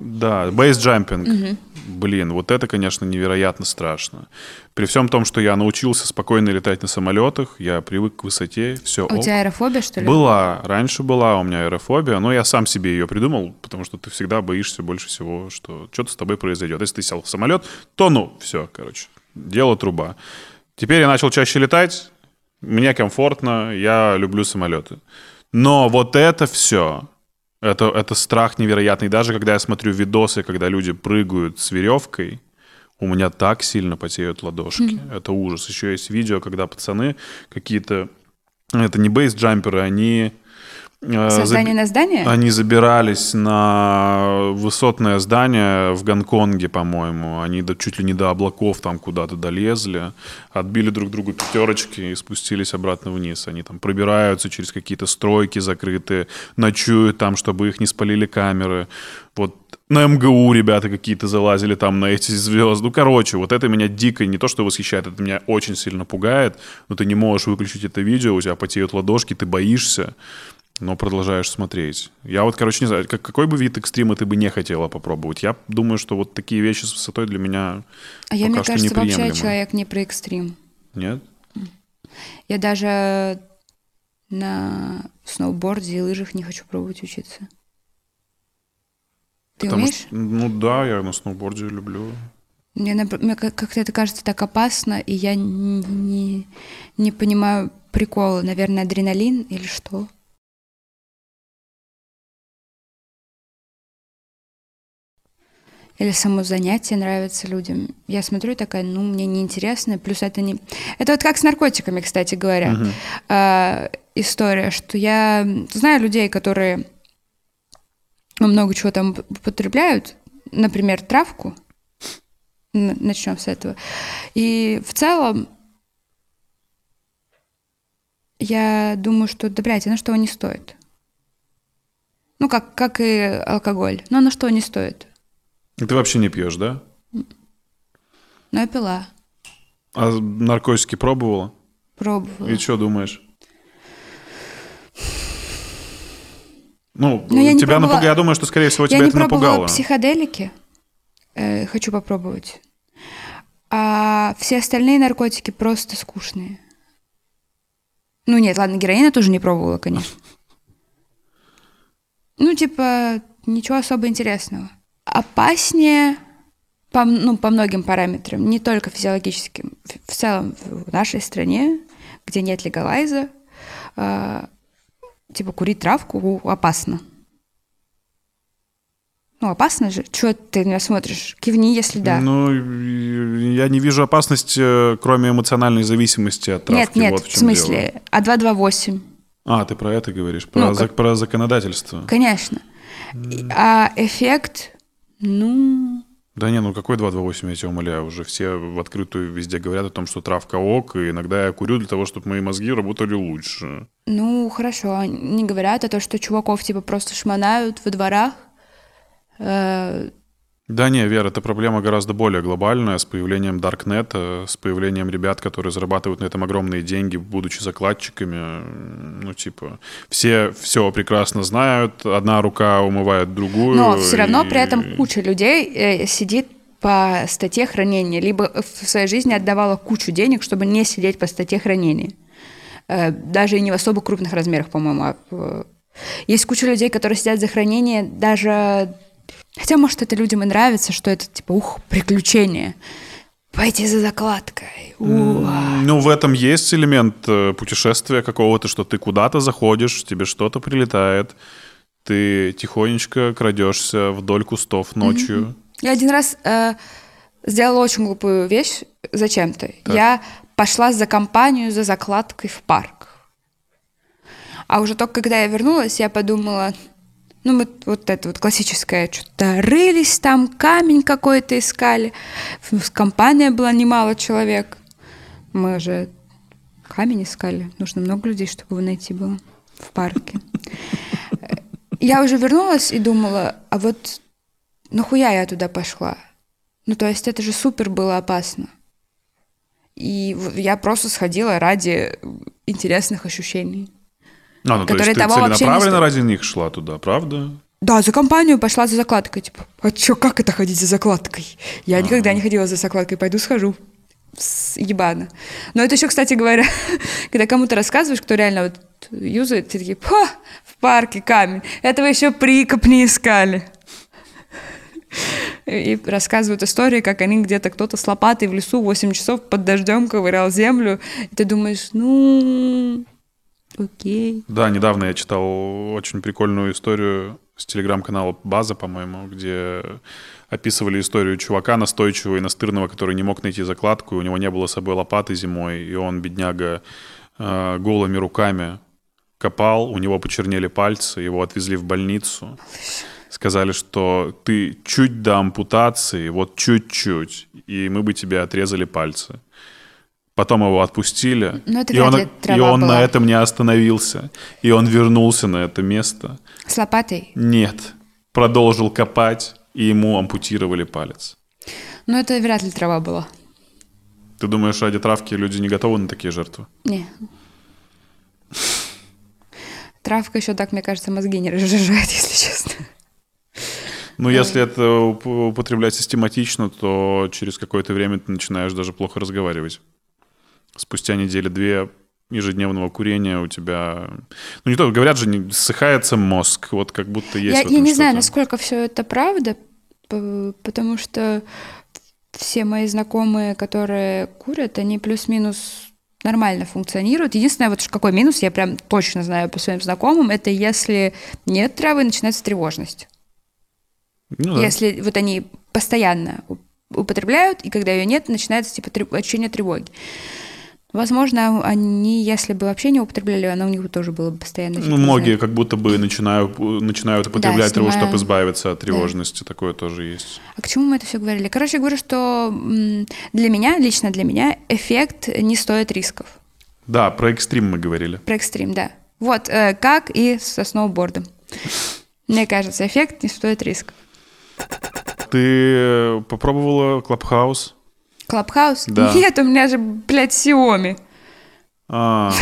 Да, бейсджампинг. Блин, вот это, конечно, невероятно страшно. При всем том, что я научился спокойно летать на самолетах, я привык к высоте, все. А у тебя аэрофобия, что ли? Была, раньше была у меня аэрофобия, но я сам себе ее придумал, потому что ты всегда боишься больше всего, что что-то с тобой произойдет. Если ты сел в самолет, то ну, все, короче, дело труба. Теперь я начал чаще летать, мне комфортно, я люблю самолеты. Но вот это все, это, это страх невероятный. Даже когда я смотрю видосы, когда люди прыгают с веревкой, у меня так сильно потеют ладошки. Это ужас. Еще есть видео, когда пацаны какие-то... Это не бейс-джамперы, они... э, Со здания на здание? Они забирались на высотное здание в Гонконге, по-моему. Они до, чуть ли не до облаков там куда-то долезли, отбили друг другу пятерочки и спустились обратно вниз. Они там пробираются через какие-то стройки закрытые, ночуют там, чтобы их не спалили камеры. Вот на МГУ ребята какие-то залазили там на эти звезды. Ну, короче, вот это меня дико не то, что восхищает, это меня очень сильно пугает. Но ты не можешь выключить это видео, у тебя потеют ладошки, ты боишься но продолжаешь смотреть. Я вот, короче, не знаю, как, какой бы вид экстрима ты бы не хотела попробовать. Я думаю, что вот такие вещи с высотой для меня а я, мне кажется, вообще человек не про экстрим. Нет? Я даже на сноуборде и лыжах не хочу пробовать учиться. Ты Потому умеешь? что, ну да, я на сноуборде люблю. Мне, мне как- как-то это кажется так опасно, и я не, не, не понимаю прикола. Наверное, адреналин или что? Или само занятие нравится людям. Я смотрю и такая, ну, мне неинтересно. Плюс это не... Это вот как с наркотиками, кстати говоря. А, история, что я знаю людей, которые ну, много чего там употребляют. Например, травку. Начнем с этого. И в целом я думаю, что, да, блядь, оно что не стоит. Ну, как, как и алкоголь. Но оно что не стоит. Ты вообще не пьешь, да? Но я пила, А наркотики пробовала? пробовала. И что думаешь? Ну, Ну, я тебя пробовала- напугало. Я думаю, что, скорее всего, Я тебя не это пробовала напугало. психоделики. Э, хочу попробовать. А все остальные наркотики просто скучные. Ну нет, ладно, героина тоже не пробовала, конечно. Ну, типа, ничего особо интересного. Опаснее по, ну, по многим параметрам, не только физиологическим. В- целом, в нашей стране, где нет легалайза, а, типа, курить травку опасно. Ну, опасно же. Чего ты на меня смотришь? Кивни, если да. Ну, я не вижу опасности, кроме эмоциональной зависимости от травки. нет, нет, вот в, в смысле, дело. а 228. А, ты про это говоришь, про, Ну, зак- про законодательство. Конечно. И- А эффект, ну, Да не, ну какой 228, я тебя умоляю, уже все в открытую везде говорят о том, что травка ок, и иногда я курю для того, чтобы мои мозги работали лучше. ну, хорошо. Не говорят о том, что чуваков типа просто шмонают во дворах. Э, Да не, Вера, эта проблема гораздо более глобальная, с появлением Даркнета, с появлением ребят, которые зарабатывают на этом огромные деньги, будучи закладчиками. Ну, типа, все все прекрасно знают, одна рука умывает другую. Но все равно при и- этом куча людей э, сидит по статье хранения, либо в своей жизни отдавала кучу денег, чтобы не сидеть по статье хранения. Э, Даже и не в особо крупных размерах, по-моему. а в- Есть куча людей, которые сидят за хранение даже... Хотя, может, это людям и нравится, что это типа, ух, приключение. Пойти за закладкой. Уа. Ну, в этом есть элемент э, путешествия какого-то, что ты куда-то заходишь, тебе что-то прилетает, ты тихонечко крадешься вдоль кустов ночью. Я один раз э, сделала очень глупую вещь зачем-то. Я пошла за компанию за закладкой в парк. А уже только когда я вернулась, я подумала, ну, мы вот это вот классическое, что-то рылись там, камень какой-то искали. Компания была немало человек. Мы же камень искали. Нужно много людей, чтобы его найти было в парке. Я уже вернулась и думала, а вот нахуя я туда пошла? Ну, то есть это же супер было опасно. И я просто сходила ради интересных ощущений. А, ну, то Которые есть ты того вообще не стоят. ради них шла туда, правда? Да, за компанию пошла за закладкой. Типа, а чё, как это ходить за закладкой? Я никогда не ходила за закладкой, пойду схожу. Ебано. Но это еще, кстати говоря, когда кому-то рассказываешь, кто реально вот юзает, ты такие, «Ха, в парке камень. Этого еще прикоп не искали. И рассказывают истории, как они где-то кто-то с лопатой в лесу 8 часов под дождем ковырял землю. И ты думаешь, ну, окей. Да, недавно я читал очень прикольную историю с телеграм-канала «База», по-моему, где описывали историю чувака настойчивого и настырного, который не мог найти закладку, и у него не было с собой лопаты зимой, и он, бедняга, э, голыми руками копал, у него почернели пальцы, его отвезли в больницу. Сказали, что ты чуть до ампутации, вот чуть-чуть, и мы бы тебе отрезали пальцы. Потом его отпустили, Но это и он, и он была. на этом не остановился. И он вернулся на это место. С лопатой? Нет, продолжил копать, и ему ампутировали палец. Но это вряд ли трава была. Ты думаешь, ради травки люди не готовы на такие жертвы? Не. Травка еще так, мне кажется, мозги не разжижает, если честно. Ну, если это уп- употреблять систематично, то через какое-то время ты начинаешь даже плохо разговаривать. Спустя недели-две ежедневного курения у тебя... Ну, не то, говорят же, ссыхается мозг. Вот как будто есть Я, я не знаю, насколько все это правда, потому что все мои знакомые, которые курят, они плюс-минус нормально функционируют. Единственное, вот какой минус, я прям точно знаю по своим знакомым, это если нет травы, начинается тревожность. Ну, да. Если вот они постоянно употребляют, и когда ее нет, начинается типа ощущение тревоги. Возможно, они, если бы вообще не употребляли, оно у них тоже было бы постоянно. Ну, его многие как будто бы начинают, начинают употреблять траву, снимаю. чтобы избавиться от тревожности. Такое тоже есть. А к чему мы это все говорили? Короче, я говорю, что для меня, лично для меня, эффект не стоит рисков. Да, про экстрим мы говорили. Про экстрим, да. Вот, э, как и со сноубордом. Мне кажется, эффект не стоит рисков. Ты э, попробовала Клабхаус? Клабхаус? Да. Нет, у меня же, блядь, Xiaomi. А,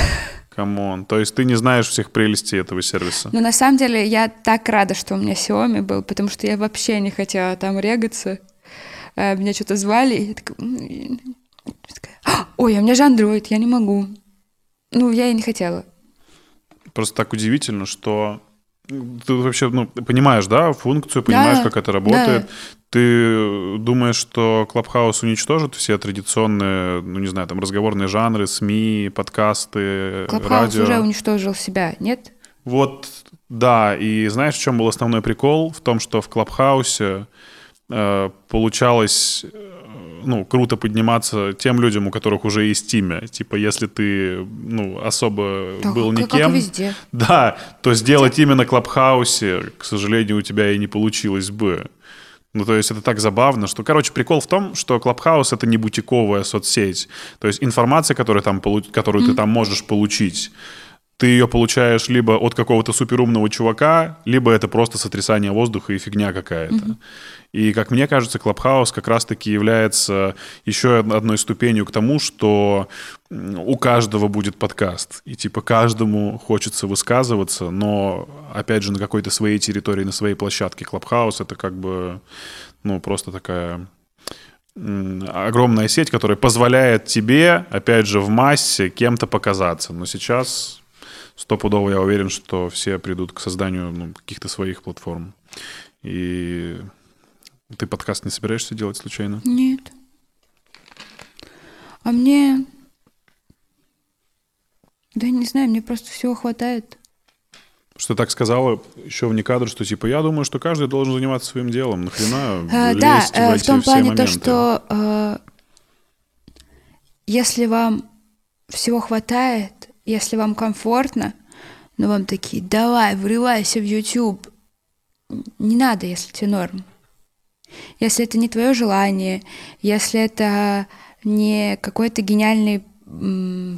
come on. То есть ты не знаешь всех прелестей этого сервиса? Но на самом деле я так рада, что у меня Xiaomi был, потому что я вообще не хотела там регаться. Э, Меня что-то звали, и я такая... «М, я такая, «А, Ой, а у меня же Android, я не могу. Ну, я и не хотела. Просто так удивительно, что ты вообще ну, понимаешь, да, функцию, понимаешь, Да, как это работает. да. Ты думаешь, что Clubhouse уничтожит все традиционные, ну не знаю, там разговорные жанры, СМИ, подкасты, Clubhouse радио? уже уничтожил себя, нет? Вот, да, и знаешь, в чем был основной прикол? В том, что в Клабхаусе э, получалось, ну, круто подниматься тем людям, у которых уже есть имя. Типа, если ты, ну, особо Да, был никем... Как везде. Да, то сделать именно на Клабхаусе, к сожалению, у тебя и не получилось бы. Ну, то есть это так забавно, что, короче, прикол в том, что Клабхаус — это не бутиковая соцсеть. То есть информация, которую, там, которую ты там можешь получить, ты ее получаешь либо от какого-то суперумного чувака, либо это просто сотрясание воздуха и фигня какая-то. И, как мне кажется, Clubhouse как раз-таки является еще од- одной ступенью к тому, что у каждого будет подкаст. И, типа, каждому хочется высказываться, но, опять же, на какой-то своей территории, на своей площадке. Clubhouse — это как бы, ну, просто такая огромная сеть, которая позволяет тебе, опять же, в массе кем-то показаться. Но сейчас стопудово я уверен, что все придут к созданию ну, каких-то своих платформ. И ты подкаст не собираешься делать случайно? Нет. А мне... Да не знаю, мне просто всего хватает. Что так сказала еще вне кадра, что типа я думаю, что каждый должен заниматься своим делом. Нахрена лезть да, в э, в эти том плане то, моменты? что э, если вам всего хватает, если вам комфортно, но вам такие, давай, врывайся в YouTube. Не надо, если тебе норм. Если это не твое желание, если это не какой-то гениальный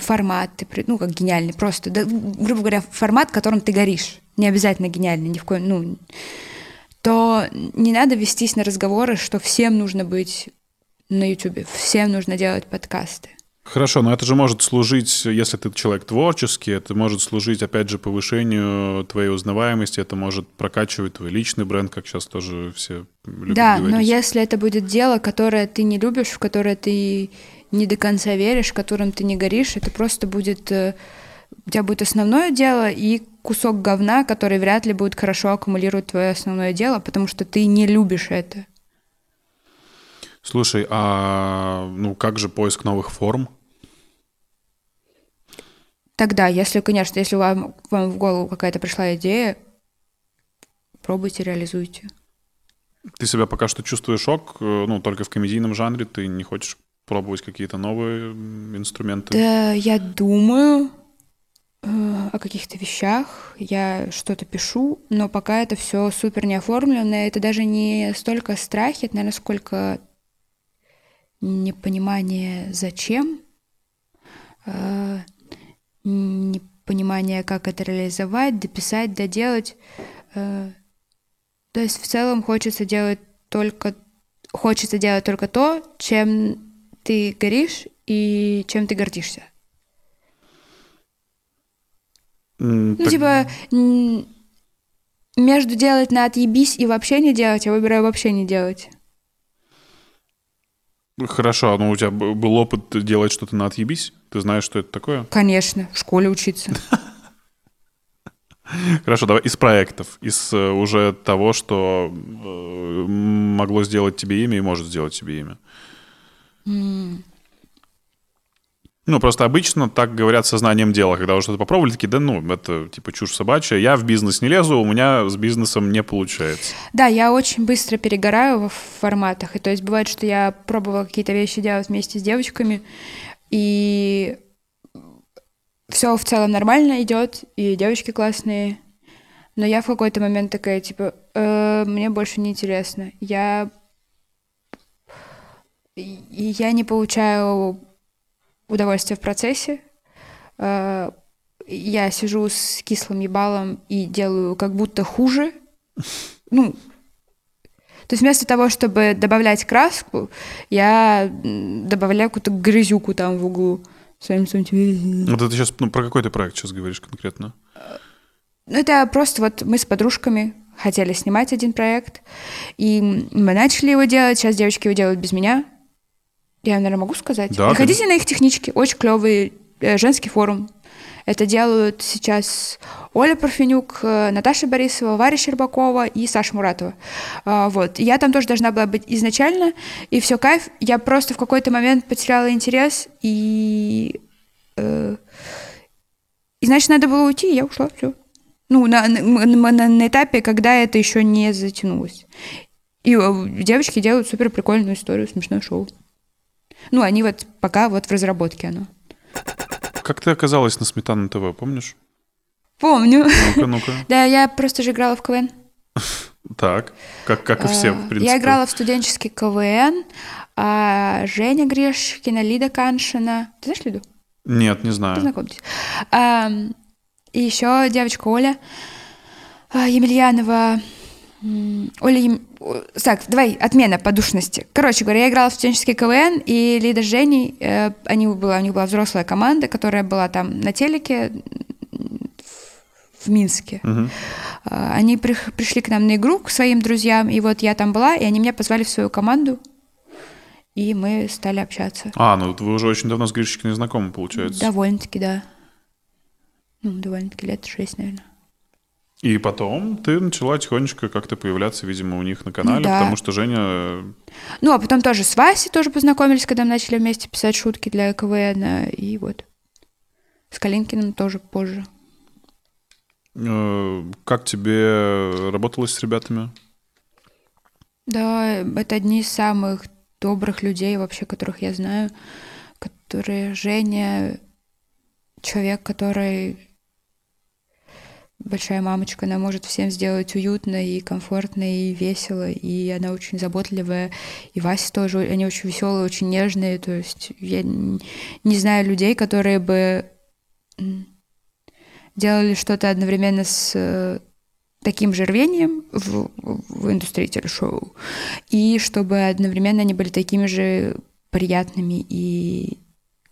формат, ну, как гениальный, просто, да, грубо говоря, формат, которым ты горишь, не обязательно гениальный, ни в коем, ну, то не надо вестись на разговоры, что всем нужно быть на YouTube, всем нужно делать подкасты. Хорошо, но это же может служить, если ты человек творческий, это может служить, опять же, повышению твоей узнаваемости, это может прокачивать твой личный бренд, как сейчас тоже все любят да, говорить. но если это будет дело, которое ты не любишь, в которое ты не до конца веришь, которым ты не горишь, это просто будет... э, У тебя будет основное дело и кусок говна, который вряд ли будет хорошо аккумулировать твое основное дело, потому что ты не любишь это. Слушай, а ну как же поиск новых форм? Тогда, если, конечно, если вам, вам в голову какая-то пришла идея, пробуйте, реализуйте. Ты себя пока что чувствуешь шок, э, ну, только в комедийном жанре, ты не хочешь пробовать какие-то новые инструменты? Да, я думаю э, о каких-то вещах, я что-то пишу, но пока это все супер не оформлено, это даже не столько страхи, это, наверное, сколько непонимание зачем, э, непонимание, как это реализовать, дописать, доделать. Э, то есть в целом хочется делать только хочется делать только то, чем ты горишь и чем ты гордишься. Mm, ну, так... типа, между делать на отъебись и вообще не делать, я выбираю вообще не делать. Хорошо, но у тебя был опыт делать что-то на отъебись? Ты знаешь, что это такое? Конечно, в школе учиться. Хорошо, давай из проектов, из э, уже того, что э, могло сделать тебе имя и может сделать тебе имя. Ну, просто обычно так говорят сознанием дела, когда уже что-то попробовали, такие, да ну, это типа чушь собачья, я в бизнес не лезу, у меня с бизнесом не получается. Да, я очень быстро перегораю в форматах, и то есть бывает, что я пробовала какие-то вещи делать вместе с девочками, и все в целом нормально идет, и девочки классные, но я в какой-то момент такая, типа, э, мне больше не интересно, я я не получаю удовольствие в процессе. Э, я сижу с кислым ебалом и делаю как будто хуже. Ну, то есть вместо того, чтобы добавлять краску, я добавляю какую-то грызюку там в углу. Своим Вот это сейчас, ну, про какой ты проект сейчас говоришь конкретно? Ну, это просто вот мы с подружками хотели снимать один проект, и мы начали его делать, сейчас девочки его делают без меня. Я, наверное, могу сказать. Да, Приходите на их технички, очень клевый э, женский форум. Это делают сейчас Оля Парфенюк, э, Наташа Борисова, Варя Щербакова и Саша Муратова. А, вот. Я там тоже должна была быть изначально, и все кайф. Я просто в какой-то момент потеряла интерес, и... Э, и значит, надо было уйти, и я ушла, все. Ну, на, на, на, на этапе, когда это еще не затянулось. И девочки делают супер прикольную историю, смешное шоу. Ну, они вот пока вот в разработке оно. Как ты оказалась на Сметана ТВ, помнишь? Помню. Ну-ка, ну-ка. Да, я просто же играла в КВН. Так, как, как и все, в принципе. Я играла в студенческий КВН, а Женя Грешкина, Лида Каншина. Ты знаешь Лиду? Нет, не знаю. Познакомьтесь. А, и еще девочка Оля а, Емельянова, Оля... Так, давай, отмена подушности. Короче говоря, я играла в студенческий КВН, и Лида с Женей, э, они была, у них была взрослая команда, которая была там на телеке в Минске. Угу. Они при, пришли к нам на игру, к своим друзьям, и вот я там была, и они меня позвали в свою команду, и мы стали общаться. А, ну вы уже очень давно с Гришечкиной знакомы, получается. Довольно-таки, да. Ну, довольно-таки лет шесть, наверное. И потом ты начала тихонечко как-то появляться, видимо, у них на канале, да. потому что Женя... Ну, а потом тоже с Васей тоже познакомились, когда мы начали вместе писать шутки для КВН, и вот. С Калинкиным тоже позже. Э, как тебе работалось с ребятами? Да, это одни из самых добрых людей вообще, которых я знаю, которые Женя человек, который большая мамочка, она может всем сделать уютно и комфортно и весело, и она очень заботливая, и Вася тоже, они очень веселые, очень нежные, то есть я не знаю людей, которые бы делали что-то одновременно с э, таким же рвением в, в индустрии телешоу, и чтобы одновременно они были такими же приятными и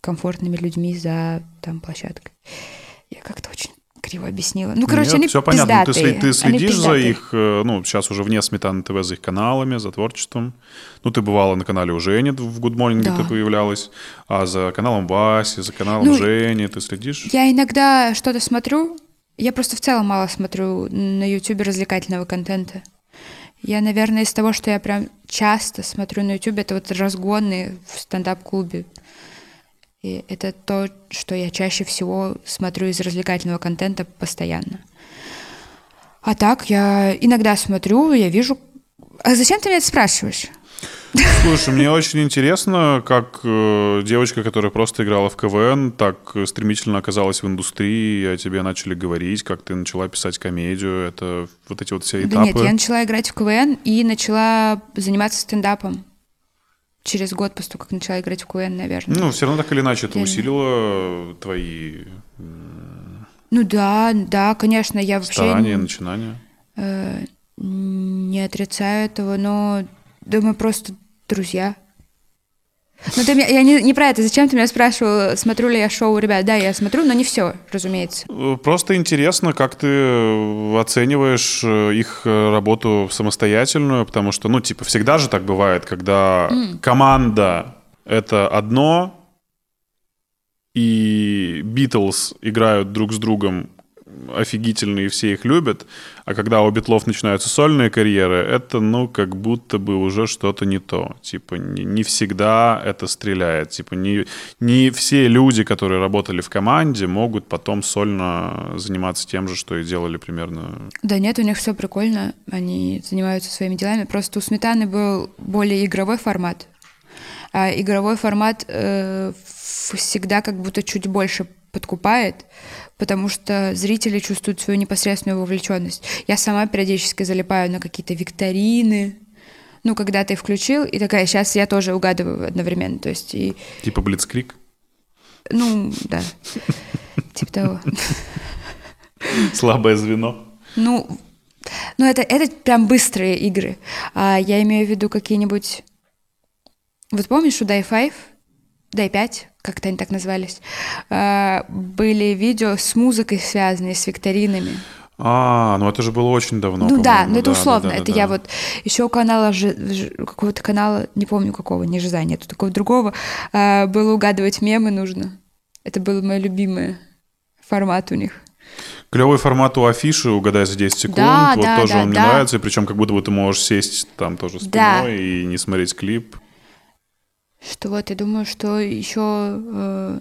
комфортными людьми за там площадкой. Я как-то очень криво объяснила. Ну, короче, Нет, они все понятно. Ты, ты следишь за их, э, ну, сейчас уже вне Сметаны ТВ, за их каналами, за творчеством. Ну, ты бывала на канале у Жени, в Good Morning да. ты появлялась, а за каналом Васи, за каналом ну, Жени ты следишь? Я иногда что-то смотрю, я просто в целом мало смотрю на YouTube развлекательного контента. Я, наверное, из того, что я прям часто смотрю на YouTube, это вот разгоны в стендап-клубе. И это то, что я чаще всего смотрю из развлекательного контента постоянно. А так я иногда смотрю, я вижу... А зачем ты меня это спрашиваешь? Слушай, мне очень интересно, как э, девочка, которая просто играла в КВН, так стремительно оказалась в индустрии, о тебе начали говорить, как ты начала писать комедию, это вот эти вот все этапы. Да нет, я начала играть в КВН и начала заниматься стендапом. Через год после того, как начала играть в КВН, наверное. Ну, все равно так или иначе это Отдельно. усилило твои Ну да, да, конечно, я вообще старания, не, начинания. э, не отрицаю этого, но да мы просто друзья. Ну, ты меня, я не, не про это. Зачем ты меня спрашивал, смотрю ли я шоу, ребят? Да, я смотрю, но не все, разумеется. Э, Просто интересно, как ты э, оцениваешь э, их работу самостоятельную, потому что, ну, типа, всегда же так бывает, когда команда — это одно, и Битлз играют друг с другом офигительно, и все их любят, а когда у Битлов начинаются сольные карьеры, это, ну, как будто бы уже что-то не то. Типа, не, не всегда это стреляет. Типа, не, не все люди, которые работали в команде, могут потом сольно заниматься тем же, что и делали примерно... Да нет, у них все прикольно, они занимаются своими делами. Просто у Сметаны был более игровой формат, а игровой формат э, всегда как будто чуть больше подкупает, потому что зрители чувствуют свою непосредственную вовлеченность. Я сама периодически залипаю на какие-то викторины, ну, когда ты включил, и такая, сейчас я тоже угадываю одновременно, то есть, и, Типа Блицкрик. ну, да, типа того. Слабое звено. Ну, ну это, это прям быстрые игры. А я имею в виду какие-нибудь... Вот помнишь у Die 5, Die 5, как-то они так назывались, а, были видео с музыкой связанные, с викторинами. А, ну это же было очень давно. ну да, но это условно. да, да, это да. я вот еще у канала Жи- какого-то канала, не помню какого, не Жиза, нету такого другого, а, было угадывать мемы нужно. Это был мой любимый формат у них. Клевый формат у афиши, угадай за 10 секунд. Да, вот да, тоже да, он мне да. нравится, и причем как будто бы ты можешь сесть там тоже спиной Да. и не смотреть клип. Что вот, я думаю, что еще э,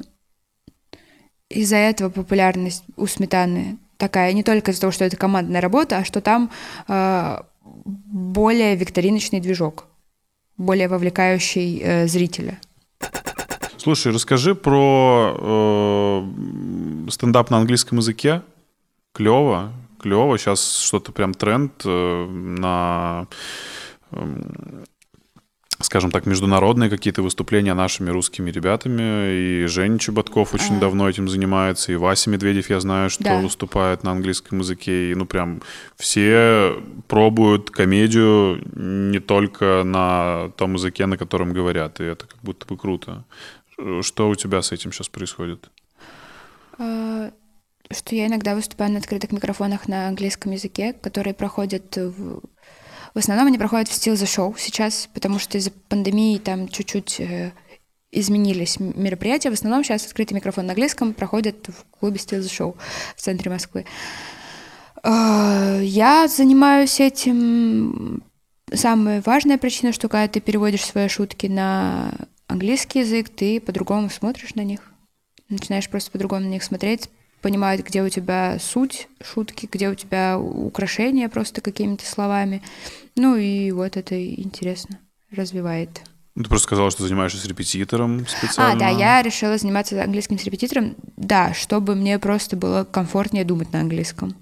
из-за этого популярность у Сметаны такая, не только из-за того, что это командная работа, а что там э, более викториночный движок, более вовлекающий э, зрителя. Слушай, расскажи про э, стендап на английском языке. Клево, клево. Сейчас что-то прям тренд э, на, эм, скажем так, международные какие-то выступления нашими русскими ребятами. И Женя Чеботков очень А. давно этим занимается. И Вася Медведев, я знаю, что Да. выступает на английском языке. И ну прям все пробуют комедию не только на том языке, на котором говорят. И это как будто бы круто. Что у тебя с этим сейчас происходит? Э, что я иногда выступаю на открытых микрофонах на английском языке, которые проходят в... В основном они проходят в Still the Show сейчас, потому что из-за пандемии там чуть-чуть э, изменились мероприятия. В основном сейчас открытый микрофон на английском проходит в клубе Still the Show в центре Москвы. Э, Я занимаюсь этим. Самая важная причина, что когда ты переводишь свои шутки на английский язык, ты по-другому смотришь на них. Начинаешь просто по-другому на них смотреть, понимать, где у тебя суть шутки, где у тебя украшения просто какими-то словами. Ну и вот это интересно, развивает. Ну, Ты просто сказала, что занимаешься с репетитором специально. А, да, я решила заниматься английским с репетитором, да, чтобы мне просто было комфортнее думать на английском.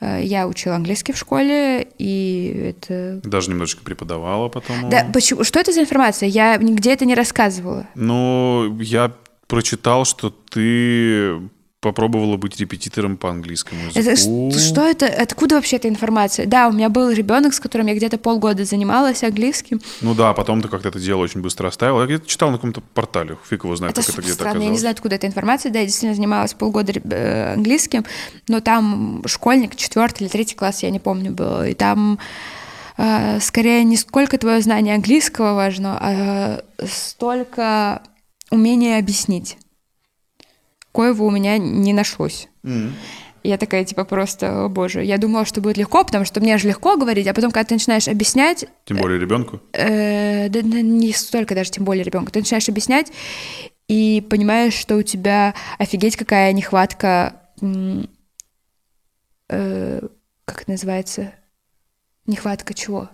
Э, Я учила английский в школе, и это... Даже немножечко преподавала потом. Да, почему? Что это за информация? Я нигде это не рассказывала. Ну, я прочитал, что ты попробовала быть репетитором по английскому Это языку. ш- что это? Откуда вообще эта информация? Да, у меня был ребенок, с которым я где-то полгода занималась английским. Ну да, потом ты как-то это дело очень быстро оставила. Я где-то читал на каком-то портале, фиг его знает, Это как это где-то странно, я не оказалось. знаю, откуда эта информация. Да, я действительно занималась полгода э, английским, но там школьник, четвертый или третий класс, я не помню, был. И там э, скорее не сколько твое знание английского важно, а столько умения объяснить. Коего у меня не нашлось. М. Я такая, типа, просто, о боже, я думала, что будет легко, потому что мне же легко говорить, а потом, когда ты начинаешь объяснять, Тем более ребенку. Э, да, да не столько даже, тем более ребенка. Ты начинаешь объяснять и понимаешь, что у тебя офигеть какая нехватка э, как это называется, нехватка чего?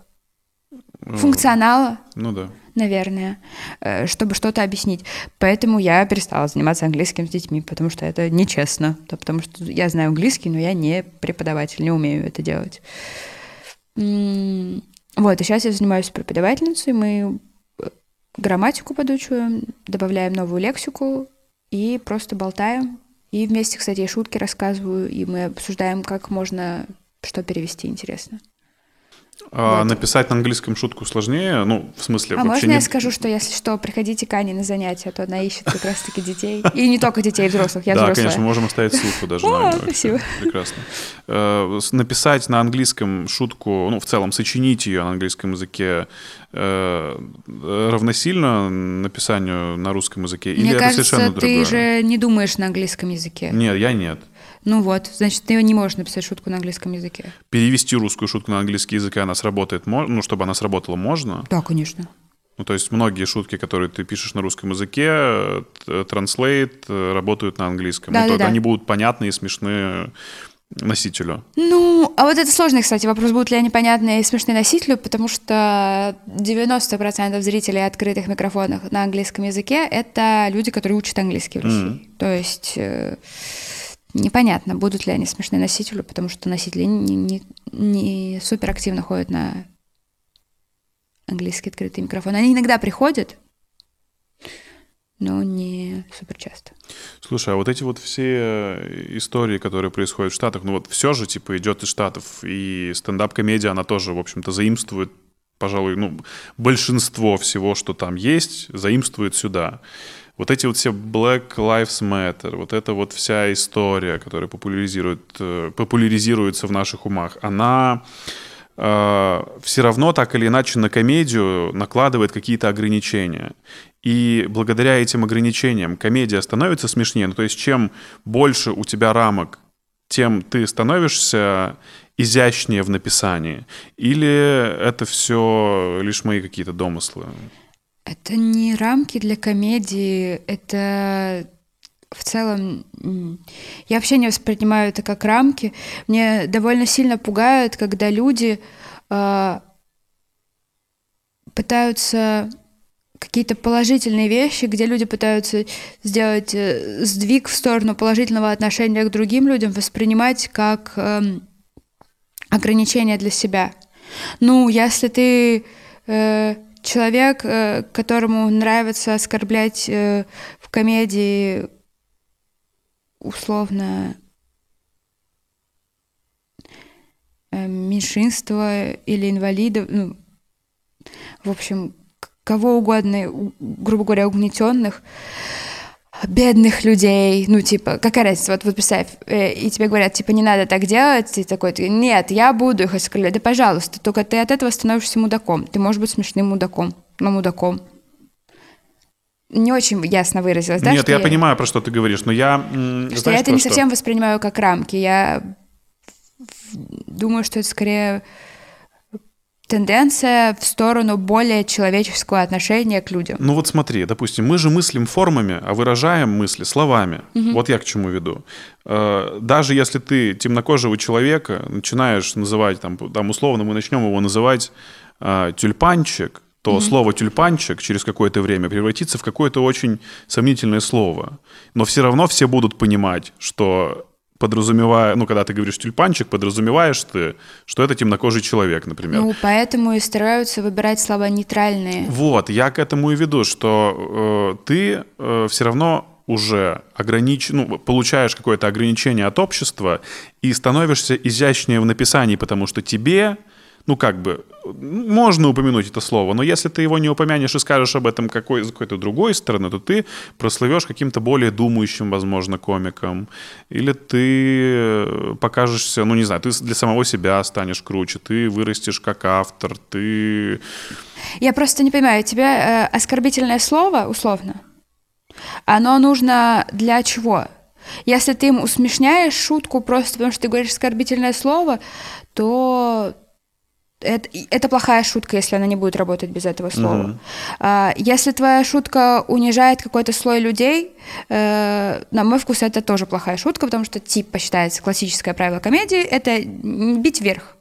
Функционала, Ну да. Наверное, э, чтобы что-то объяснить. Поэтому я перестала заниматься английским с детьми, потому что это нечестно. Да, потому что я знаю английский, но я не преподаватель, не умею это делать. Вот, и сейчас я занимаюсь преподавательницей, мы э, грамматику подучиваем, добавляем новую лексику и просто болтаем. И вместе, кстати, я шутки рассказываю, и мы обсуждаем, как можно что перевести интересно. А Вот. написать на английском шутку сложнее? Ну, в смысле, А можно не... я скажу, что если что, приходите к Ане на занятия, то она ищет как раз-таки детей. И не только детей, взрослых, я да, взрослая. конечно, можем оставить ссылку даже О, спасибо. Прекрасно. Э, Написать на английском шутку, ну, в целом, сочинить ее на английском языке э, равносильно написанию на русском языке? Или Мне это кажется, совершенно ты другое? же не думаешь на английском языке. Нет, я нет. Ну вот, значит, ты не можешь написать шутку на английском языке. Перевести русскую шутку на английский язык, и она сработает, ну, чтобы она сработала, можно? Да, конечно. Ну, то есть многие шутки, которые ты пишешь на русском языке, э, т- Translate э, работают на английском. Да, Ну, да, то да. Они будут понятны и смешны носителю. Ну, а вот это сложный, кстати, вопрос, будут ли они понятны и смешны носителю, потому что 90% зрителей открытых микрофонов на английском языке — это люди, которые учат английский в России. То есть э, непонятно, будут ли они смешны носителю, потому что носители не, не, не супер активно ходят на английский открытый микрофон. Они иногда приходят, но не супер часто. Слушай, а вот эти вот все э, истории, которые происходят в Штатах, ну вот все же, типа, идет из Штатов, и стендап-комедия, она тоже, в общем-то, заимствует, пожалуй, ну, большинство всего, что там есть, заимствует сюда. Вот эти вот все Black Lives Matter, вот эта вот вся история, которая популяризирует, э, популяризируется в наших умах, она все равно так или иначе на комедию накладывает какие-то ограничения. И благодаря этим ограничениям комедия становится смешнее. Ну, то есть чем больше у тебя рамок, тем ты становишься изящнее в написании. Или это все лишь мои какие-то домыслы? Это не рамки для комедии, это в целом я вообще не воспринимаю это как рамки. Мне довольно сильно пугает, когда люди э, пытаются какие-то положительные вещи, где люди пытаются сделать э, сдвиг в сторону положительного отношения к другим людям, воспринимать как эм, ограничение для себя. Ну, если ты э, человек, э, которому нравится оскорблять э, в комедии условно э, меньшинство или инвалидов, ну, в общем, кого угодно, грубо говоря, угнетенных, бедных людей, ну, типа, какая разница, вот, вот представь, э, и тебе говорят, типа, не надо так делать, ты такой, нет, я буду их оскорблять, да, пожалуйста, только ты от этого становишься мудаком, ты можешь быть смешным мудаком, но мудаком. Не очень ясно выразилась, да? Нет, что я, понимаю, про что ты говоришь, но я... Что знаешь я это не что? совсем воспринимаю как рамки. Я думаю, что это скорее тенденция в сторону более человеческого отношения к людям. Ну вот смотри, допустим, мы же мыслим формами, а выражаем мысли словами. Вот я к чему веду. Э, Даже если ты темнокожего человека начинаешь называть, там, там условно мы начнем его называть э, тюльпанчик, то слово тюльпанчик через какое-то время превратится в какое-то очень сомнительное слово. Но все равно все будут понимать, что подразумевая, ну, когда ты говоришь тюльпанчик, подразумеваешь ты, что это темнокожий человек, например. Ну, поэтому и стараются выбирать слова нейтральные. Вот, я к этому и веду, что э, ты э, все равно уже огранич... ну, получаешь какое-то ограничение от общества и становишься изящнее в написании, потому что тебе, ну как бы, можно упомянуть это слово, но если ты его не упомянешь и скажешь об этом какой, с какой-то другой стороны, то ты прослывешь каким-то более думающим, возможно, комиком. Или ты э, покажешься, ну не знаю, ты для самого себя станешь круче, ты вырастешь как автор, ты Я просто не понимаю, тебе э, оскорбительное слово, условно, оно нужно для чего? Если ты им усмешняешь шутку просто потому, что ты говоришь оскорбительное слово, то это, это плохая шутка, если она не будет работать без этого слова. А, если твоя шутка унижает какой-то слой людей, э, на мой вкус это тоже плохая шутка, потому что типа считается классическое правило комедии — это бить вверх.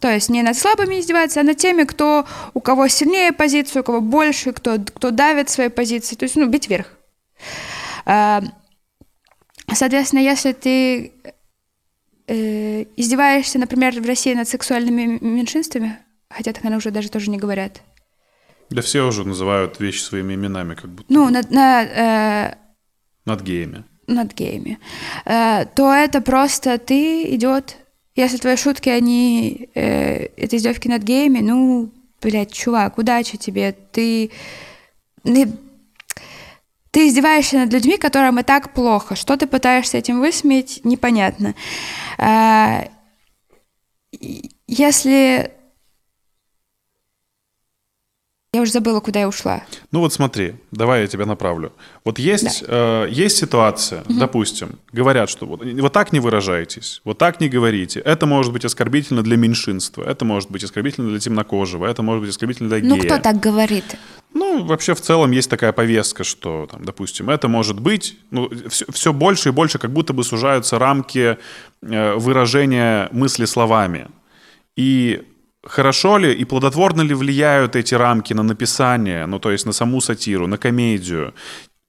То есть не над слабыми издеваться, а над теми, кто, у кого сильнее позиция, у кого больше, кто, кто давит свои позиции. То есть, ну, бить вверх. А, соответственно, если ты э, издеваешься, например, в России над сексуальными меньшинствами, хотя так, наверное, уже даже тоже не говорят. Да все уже называют вещи своими именами, как будто. Ну, над, на, э, над геями. Над геями. Э, то это просто ты идет. Если твои шутки, они э, это издевки над геями, ну, блядь, чувак, удачи тебе. Ты, ты издеваешься над людьми, которым и так плохо. Что ты пытаешься этим высмеять, непонятно. А, если... Я уже забыла, куда я ушла. Ну вот смотри, давай я тебя направлю. Вот есть, да. э, есть ситуация, угу. допустим, говорят, что вот, вот так не выражайтесь, вот так не говорите. Это может быть оскорбительно для меньшинства, это может быть оскорбительно для темнокожего, это может быть оскорбительно для ну, гея. Ну кто так говорит? Ну, вообще в целом есть такая повестка, что, там, допустим, это может быть, ну, все, все больше и больше как будто бы сужаются рамки э, выражения мысли словами. И хорошо ли и плодотворно ли влияют эти рамки на написание, ну, то есть на саму сатиру, на комедию?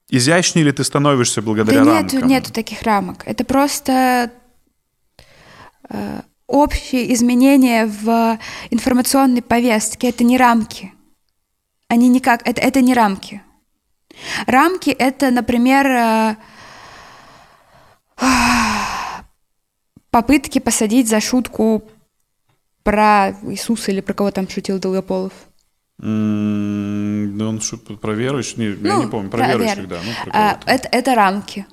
Изящнее ли ты становишься благодаря да рамкам? Нету, нету таких рамок. Это просто э, общие изменения в информационной повестке. Это не рамки. Они никак, это, это не рамки. Рамки это, например, э, попытки посадить за шутку про Иисуса или про кого там шутил Долгополов. Mm, он шут про верующих, не, ну, я не помню, про да, верующих, да. Ну, про а, это, это рамки.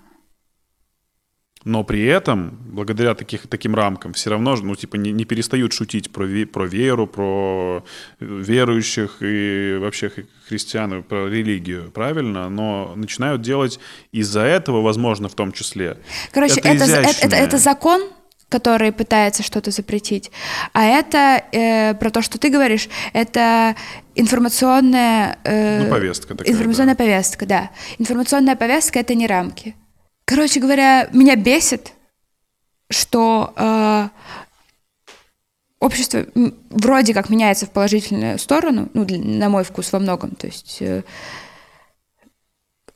Но при этом, благодаря таких, таким рамкам, все равно, ну, типа, не, не перестают шутить про, про веру, про верующих и вообще христиан, про религию, правильно? Но начинают делать из-за этого, возможно, в том числе. Короче, это, это, это, это, это закон, который пытается что-то запретить. А это, э, про то, что ты говоришь, это информационная... Э, ну, повестка такая, Информационная да. повестка, да. Информационная повестка — это не рамки. Короче говоря, меня бесит, что э, общество вроде как меняется в положительную сторону, ну, на мой вкус во многом, то есть э,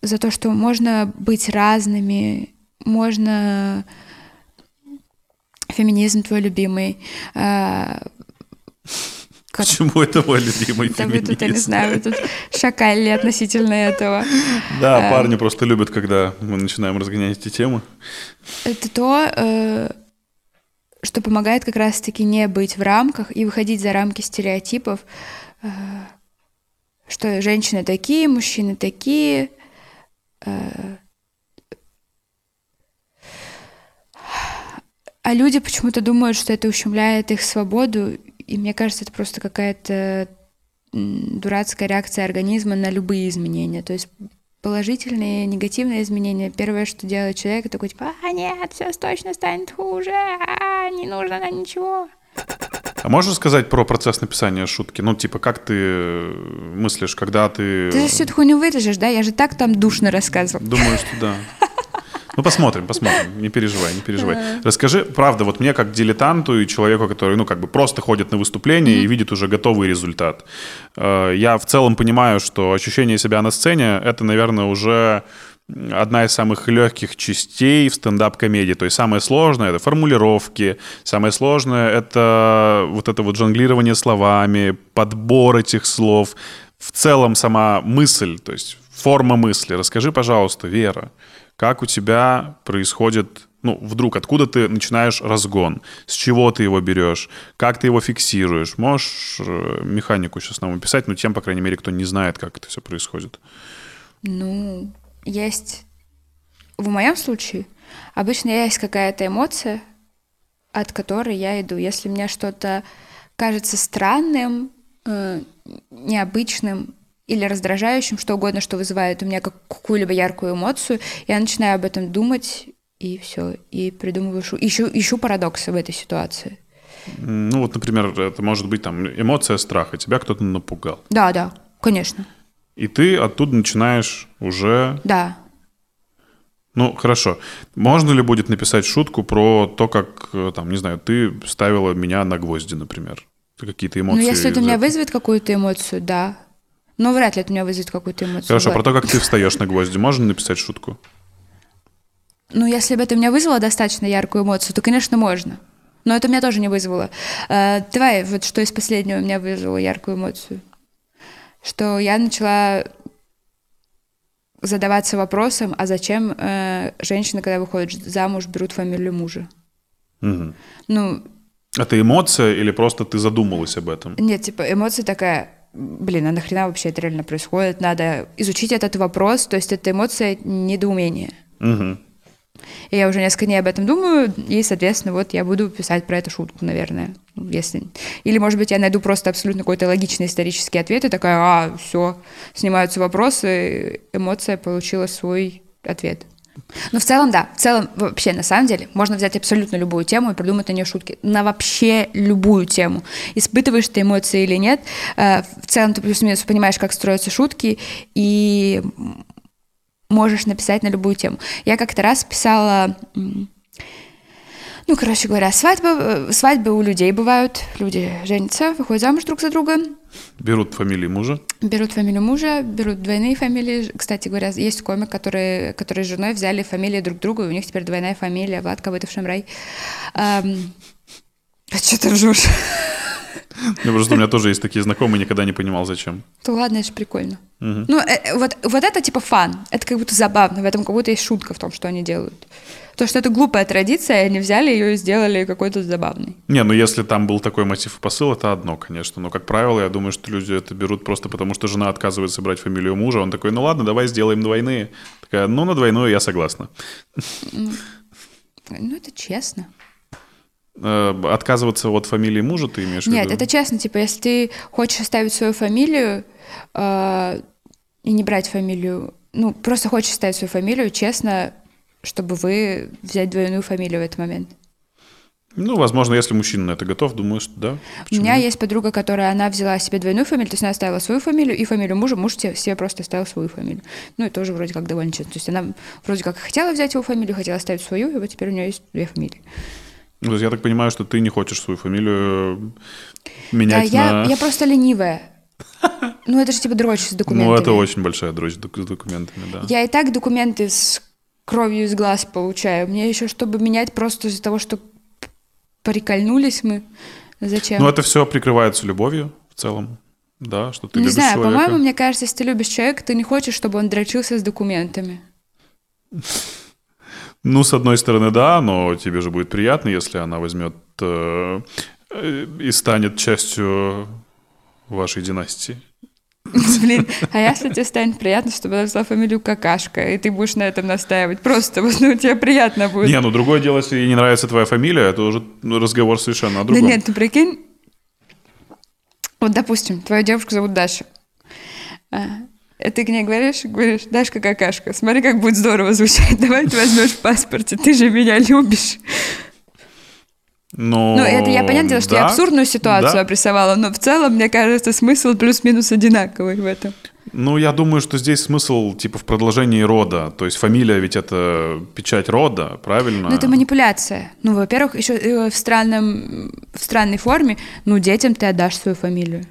за то, что можно быть разными, можно феминизм твой любимый, э, как... Почему это мой любимый да феминизм? Вы тут, я не знаю, вы тут шакали относительно этого. Да, а, парни просто любят, когда мы начинаем разгонять эти темы. Это то, э, что помогает как раз-таки не быть в рамках и выходить за рамки стереотипов, э, что женщины такие, мужчины такие. А люди почему-то думают, что это ущемляет их свободу и мне кажется, это просто какая-то дурацкая реакция организма на любые изменения. То есть положительные, негативные изменения. Первое, что делает человек, это такой типа, а нет, все точно станет хуже, а, не нужно на ничего. А можешь сказать про процесс написания шутки? Ну, типа, как ты мыслишь, когда ты... Ты же всю эту хуйню вырежешь, да? Я же так там душно рассказывал. Думаю, что да. Ну, посмотрим, посмотрим. Не переживай, не переживай. Расскажи, правда, вот мне как дилетанту и человеку, который, ну, как бы просто ходит на выступление и видит уже готовый результат. Э, я в целом понимаю, что ощущение себя на сцене — это, наверное, уже одна из самых легких частей в стендап-комедии. То есть самое сложное — это формулировки, самое сложное — это вот это вот жонглирование словами, подбор этих слов, в целом сама мысль, то есть форма мысли. Расскажи, пожалуйста, Вера, как у тебя происходит, ну, вдруг, откуда ты начинаешь разгон, с чего ты его берешь, как ты его фиксируешь. Можешь э, механику сейчас нам описать, ну, тем, по крайней мере, кто не знает, как это все происходит. Ну, есть... В моем случае обычно есть какая-то эмоция, от которой я иду. Если мне что-то кажется странным, э, необычным, или раздражающим, что угодно, что вызывает у меня какую-либо яркую эмоцию, я начинаю об этом думать, и все, и придумываю, ищу, ищу парадоксы в этой ситуации. Ну вот, например, это может быть там эмоция страха, тебя кто-то напугал. Да, да, конечно. И ты оттуда начинаешь уже... Да. Ну, хорошо. Можно ли будет написать шутку про то, как, э, там, не знаю, ты ставила меня на гвозди, например? Какие-то эмоции. Ну, если это меня вызовет какую-то эмоцию, да. Но вряд ли это у меня вызовет какую-то эмоцию. Хорошо, про то, как ты встаешь на гвозди, можно написать шутку? Ну, если бы это у меня вызвало достаточно яркую эмоцию, то, конечно, можно. Но это у меня тоже не вызвало. Э, давай, вот что из последнего у меня вызвало яркую эмоцию. Что я начала задаваться вопросом, а зачем э, женщины, когда выходят замуж, берут фамилию мужа? Мгм. Ну, Это эмоция или просто ты задумалась об этом? нет, типа, эмоция такая, блин, а нахрена вообще это реально происходит? Надо изучить этот вопрос, то есть это эмоция недоумения. Мгм. И я уже несколько дней об этом думаю, и, соответственно, вот я буду писать про эту шутку, наверное. Если... Или, может быть, я найду просто абсолютно какой-то логичный исторический ответ и такая, а, все, снимаются вопросы, эмоция получила свой ответ. Ну, в целом, да. В целом, вообще, на самом деле, можно взять абсолютно любую тему и придумать на нее шутки. На вообще любую тему. Испытываешь ты эмоции или нет. э, В целом, ты плюс-минус понимаешь, как строятся шутки, и можешь написать на любую тему. Я как-то раз писала, ну, короче говоря, свадьбы, э, свадьбы у людей бывают. Люди женятся, выходят замуж друг за друга, Берут фамилии мужа. берут фамилию мужа, берут двойные фамилии. Кстати говоря, есть комик, который, который с женой взяли фамилии друг друга, и у них теперь двойная фамилия, Влад Ковытов Шамрай. Ам, А что ты ржешь? Ну, просто у меня тоже есть такие знакомые, никогда не понимал, зачем. То ладно, это же прикольно. Ну, э, э, вот, вот это типа фан. Это как будто забавно. В этом как будто есть шутка в том, что они делают. То, что это глупая традиция, они взяли ее и сделали какой-то забавной. Не, ну если там был такой мотив и посыл, это одно, конечно. Но, как правило, я думаю, что люди это берут просто потому, что жена отказывается брать фамилию мужа. Он такой, ну ладно, давай сделаем двойные. Такая, ну на двойную я согласна. Ну, это честно. Э, Отказываться от фамилии мужа ты имеешь в Нет, виду? это честно. Типа, если ты хочешь оставить свою фамилию э, и не брать фамилию, ну, просто хочешь оставить свою фамилию, честно, чтобы вы взять двойную фамилию в этот момент. Ну, возможно, если мужчина на это готов, думаю, что да. У меня есть подруга, которая, она взяла себе двойную фамилию, то есть она оставила свою фамилию и фамилию мужа, муж себе, просто оставил свою фамилию. Ну, и тоже вроде как довольно честно. То есть она вроде как хотела взять его фамилию, хотела оставить свою, и вот теперь у нее есть две фамилии. Ну, то есть я так понимаю, что ты не хочешь свою фамилию э, Да, менять я, на... я просто ленивая. Ну, это же типа дрочь с документами. Ну, это очень большая док- с документами, да. Я и так документы с кровью из глаз получаю. Мне еще, чтобы менять просто из-за того, что прикольнулись мы. Зачем? Ну, это все прикрывается любовью в целом, да, что ты не любишь знаю, человека. по-моему, мне кажется, если ты любишь человека, ты не хочешь, чтобы он дрочился с документами. Ну, с одной стороны, да, но тебе же будет приятно, если она возьмет э, и станет частью вашей династии. Блин, а если тебе станет приятно, чтобы она взяла фамилию Какашка, и ты будешь на этом настаивать? Просто вот, ну, тебе приятно будет. Не, ну другое дело, если ей не нравится твоя фамилия, это уже разговор совершенно о Да другом. нет, ты прикинь, вот, допустим, твою девушку зовут Даша. А, ты к ней говоришь, говоришь, Дашка какашка, смотри, как будет здорово звучать, давай ты возьмешь в паспорте, ты же меня любишь. Но... Ну, это я, понятное дело, что я да, абсурдную ситуацию да. обрисовала, но в целом, мне кажется, смысл плюс-минус одинаковый в этом. Ну, я думаю, что здесь смысл типа в продолжении рода. То есть фамилия ведь это печать рода, правильно? Ну, это манипуляция. Ну, во-первых, еще э, в, странном, в странной форме, ну, детям ты отдашь свою фамилию.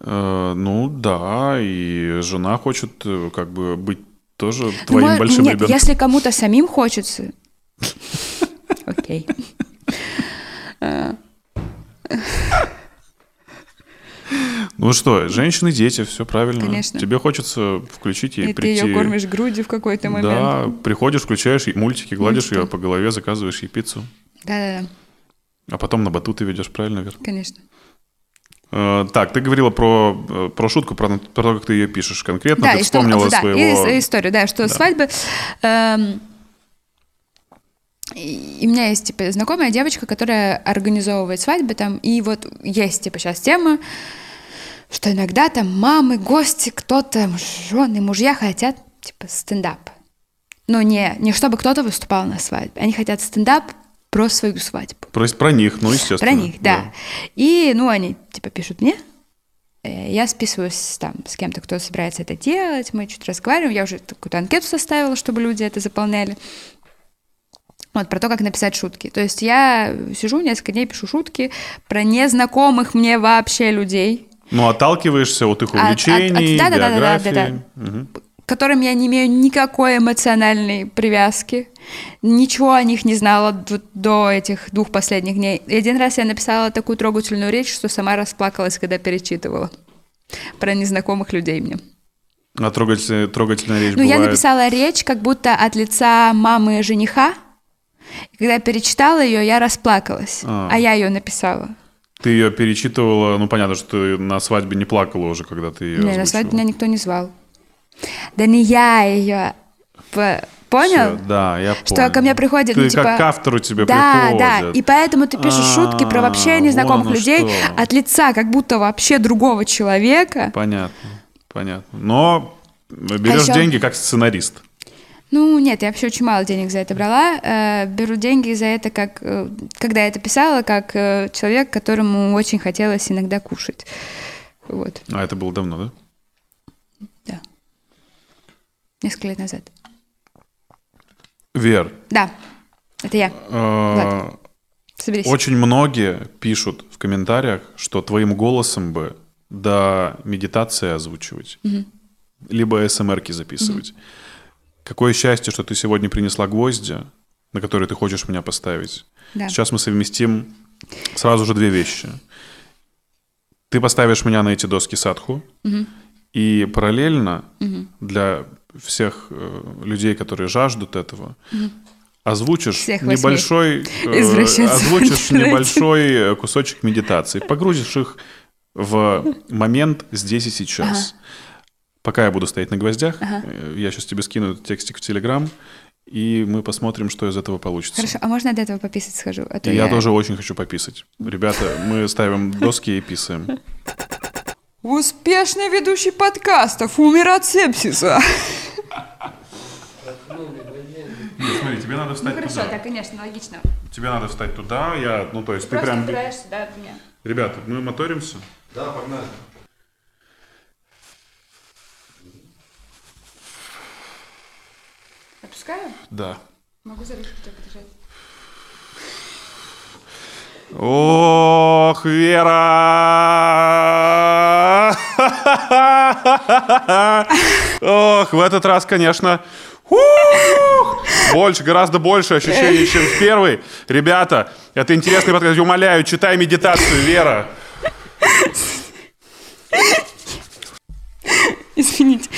Э, ну, да, и жена хочет э, как бы быть тоже Ну, твоим мо- большим Нет, ребенком. если кому-то самим хочется... Окей. Ну что, женщины, дети, все правильно. Конечно. Тебе хочется включить ей И ты прийти. ее кормишь грудью в какой-то момент. Да, приходишь, включаешь мультики, гладишь Мультики. ее по голове, заказываешь ей пиццу. Да-да-да, А потом на батуты ведешь, правильно, Вер? конечно. Э, так, ты говорила про, э, про шутку, про, про то, как ты ее пишешь конкретно. Да, ты и что, вспомнила да, своего... и историю, да, что свадьбы... эм, и у меня есть, типа, знакомая девочка, которая организовывает свадьбы там, и вот есть, типа, сейчас тема, что иногда там мамы, гости, кто-то, жены, мужья хотят, типа, стендап. Но не, не чтобы кто-то выступал на свадьбе. Они хотят стендап про свою свадьбу. Про, про них, ну, естественно. Про них, да. И, ну, они, типа, пишут мне, э, я списываюсь там с кем-то, кто собирается это делать, мы чуть разговариваем, я уже какую-то анкету составила, чтобы люди это заполняли. Вот, про то, как написать шутки. То есть я сижу несколько дней, пишу шутки про незнакомых мне вообще людей. Ну, отталкиваешься от их увлечений, от, от, да, биографии. Да, да, да, да, да. Угу. К которым я не имею никакой эмоциональной привязки. Ничего о них не знала до, до этих двух последних дней. И один раз я написала такую трогательную речь, что сама расплакалась, когда перечитывала. Про незнакомых людей мне. А трогательная, трогательная речь Ну, бывает... я написала речь как будто от лица мамы жениха, и когда я перечитала ее, я расплакалась. А, а я ее написала. Ты ее перечитывала, ну понятно, что ты на свадьбе не плакала уже, когда ты ее. Нет, на свадьбе меня никто не звал. Да не я ее. Понял? Все, да, я понял. Что ко мне приходит, ты ну, типа... как к автору тебе да, приходят. Да, и поэтому ты пишешь А-а-а, шутки про вообще незнакомых людей что. от лица как будто вообще другого человека. Понятно, понятно. Но берешь а еще... деньги как сценарист. Ну, нет, я вообще очень мало денег за это брала. Э, беру деньги за это, как, э, когда я это писала, как э, человек, которому очень хотелось иногда кушать. Вот. А это было давно, да? Да. Несколько лет назад. Вер. Да, это я. Влад, соберись. Очень многие пишут в комментариях, что твоим голосом бы до медитации озвучивать, угу. либо СМРки записывать. Угу. Какое счастье, что ты сегодня принесла гвозди, на которые ты хочешь меня поставить. Да. Сейчас мы совместим сразу же две вещи. Ты поставишь меня на эти доски садху, угу. и параллельно угу. для всех э, людей, которые жаждут этого, угу. озвучишь Всех небольшой, э, озвучишь небольшой э, кусочек медитации, погрузишь их в момент здесь и сейчас. Ага. Пока я буду стоять на гвоздях, ага. Э, я сейчас тебе скину этот текстик в Телеграм, и мы посмотрим, что из этого получится. Хорошо, а можно до этого пописать схожу? А я... я тоже очень хочу пописать. Ребята, мы ставим доски и писаем. Успешный ведущий подкастов умер от сепсиса. Нет, смотри, тебе надо встать ну, хорошо, туда. да, конечно, логично. Тебе надо встать туда, я, ну то есть ты, ты прям... Просто да, меня. Ребята, мы моторимся? Да, погнали. Отпускаю? Да. Могу за ручку тебя подержать? Ох, Вера! Ох, в этот раз, конечно, больше, гораздо больше ощущений, чем в первый. Ребята, это интересный подкаст. Умоляю, читай медитацию, Вера. Извините.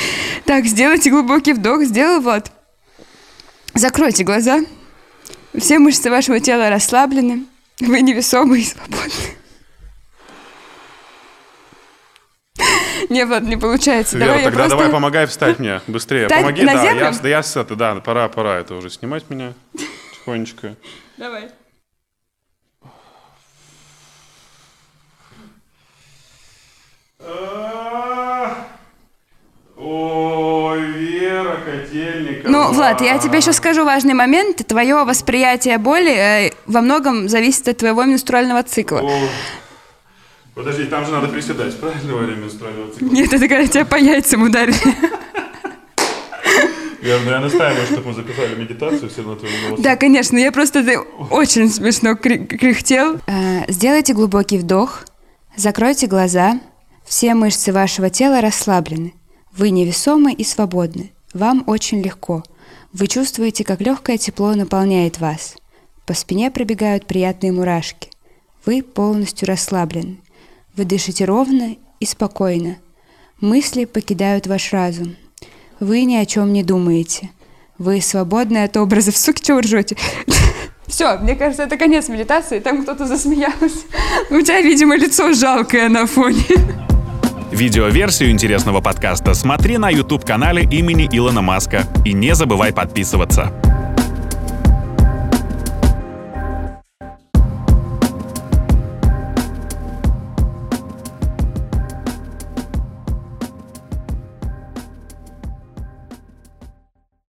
Так, сделайте глубокий вдох. Сделал, Влад? Закройте глаза. Все мышцы вашего тела расслаблены. Вы невесомы и свободны. Не, Влад, не получается. Вера, давай тогда просто... давай помогай встать мне быстрее. Встать Помоги, на да, землю? я, да, я с это, да, пора, пора это уже снимать меня тихонечко. Давай. Ой, Вера Котельникова. Ну, Влад, я тебе еще скажу важный момент. Твое восприятие боли э, во многом зависит от твоего менструального цикла. О, Подожди, там же надо приседать, правильно, во время менструального цикла? Нет, это когда тебя по яйцам ударили. Верно, я настаиваю, чтобы мы записали медитацию все на твоем голосе. Да, конечно, я просто ты очень смешно кряхтел. Э, Сделайте глубокий вдох, закройте глаза, все мышцы вашего тела расслаблены. Вы невесомы и свободны. Вам очень легко. Вы чувствуете, как легкое тепло наполняет вас. По спине пробегают приятные мурашки. Вы полностью расслаблены. Вы дышите ровно и спокойно. Мысли покидают ваш разум. Вы ни о чем не думаете. Вы свободны от образов. Суки, чего ржете? Все, мне кажется, это конец медитации. Там кто-то засмеялся. У тебя, видимо, лицо жалкое на фоне. Видеоверсию интересного подкаста смотри на YouTube-канале имени Илона Маска. И не забывай подписываться.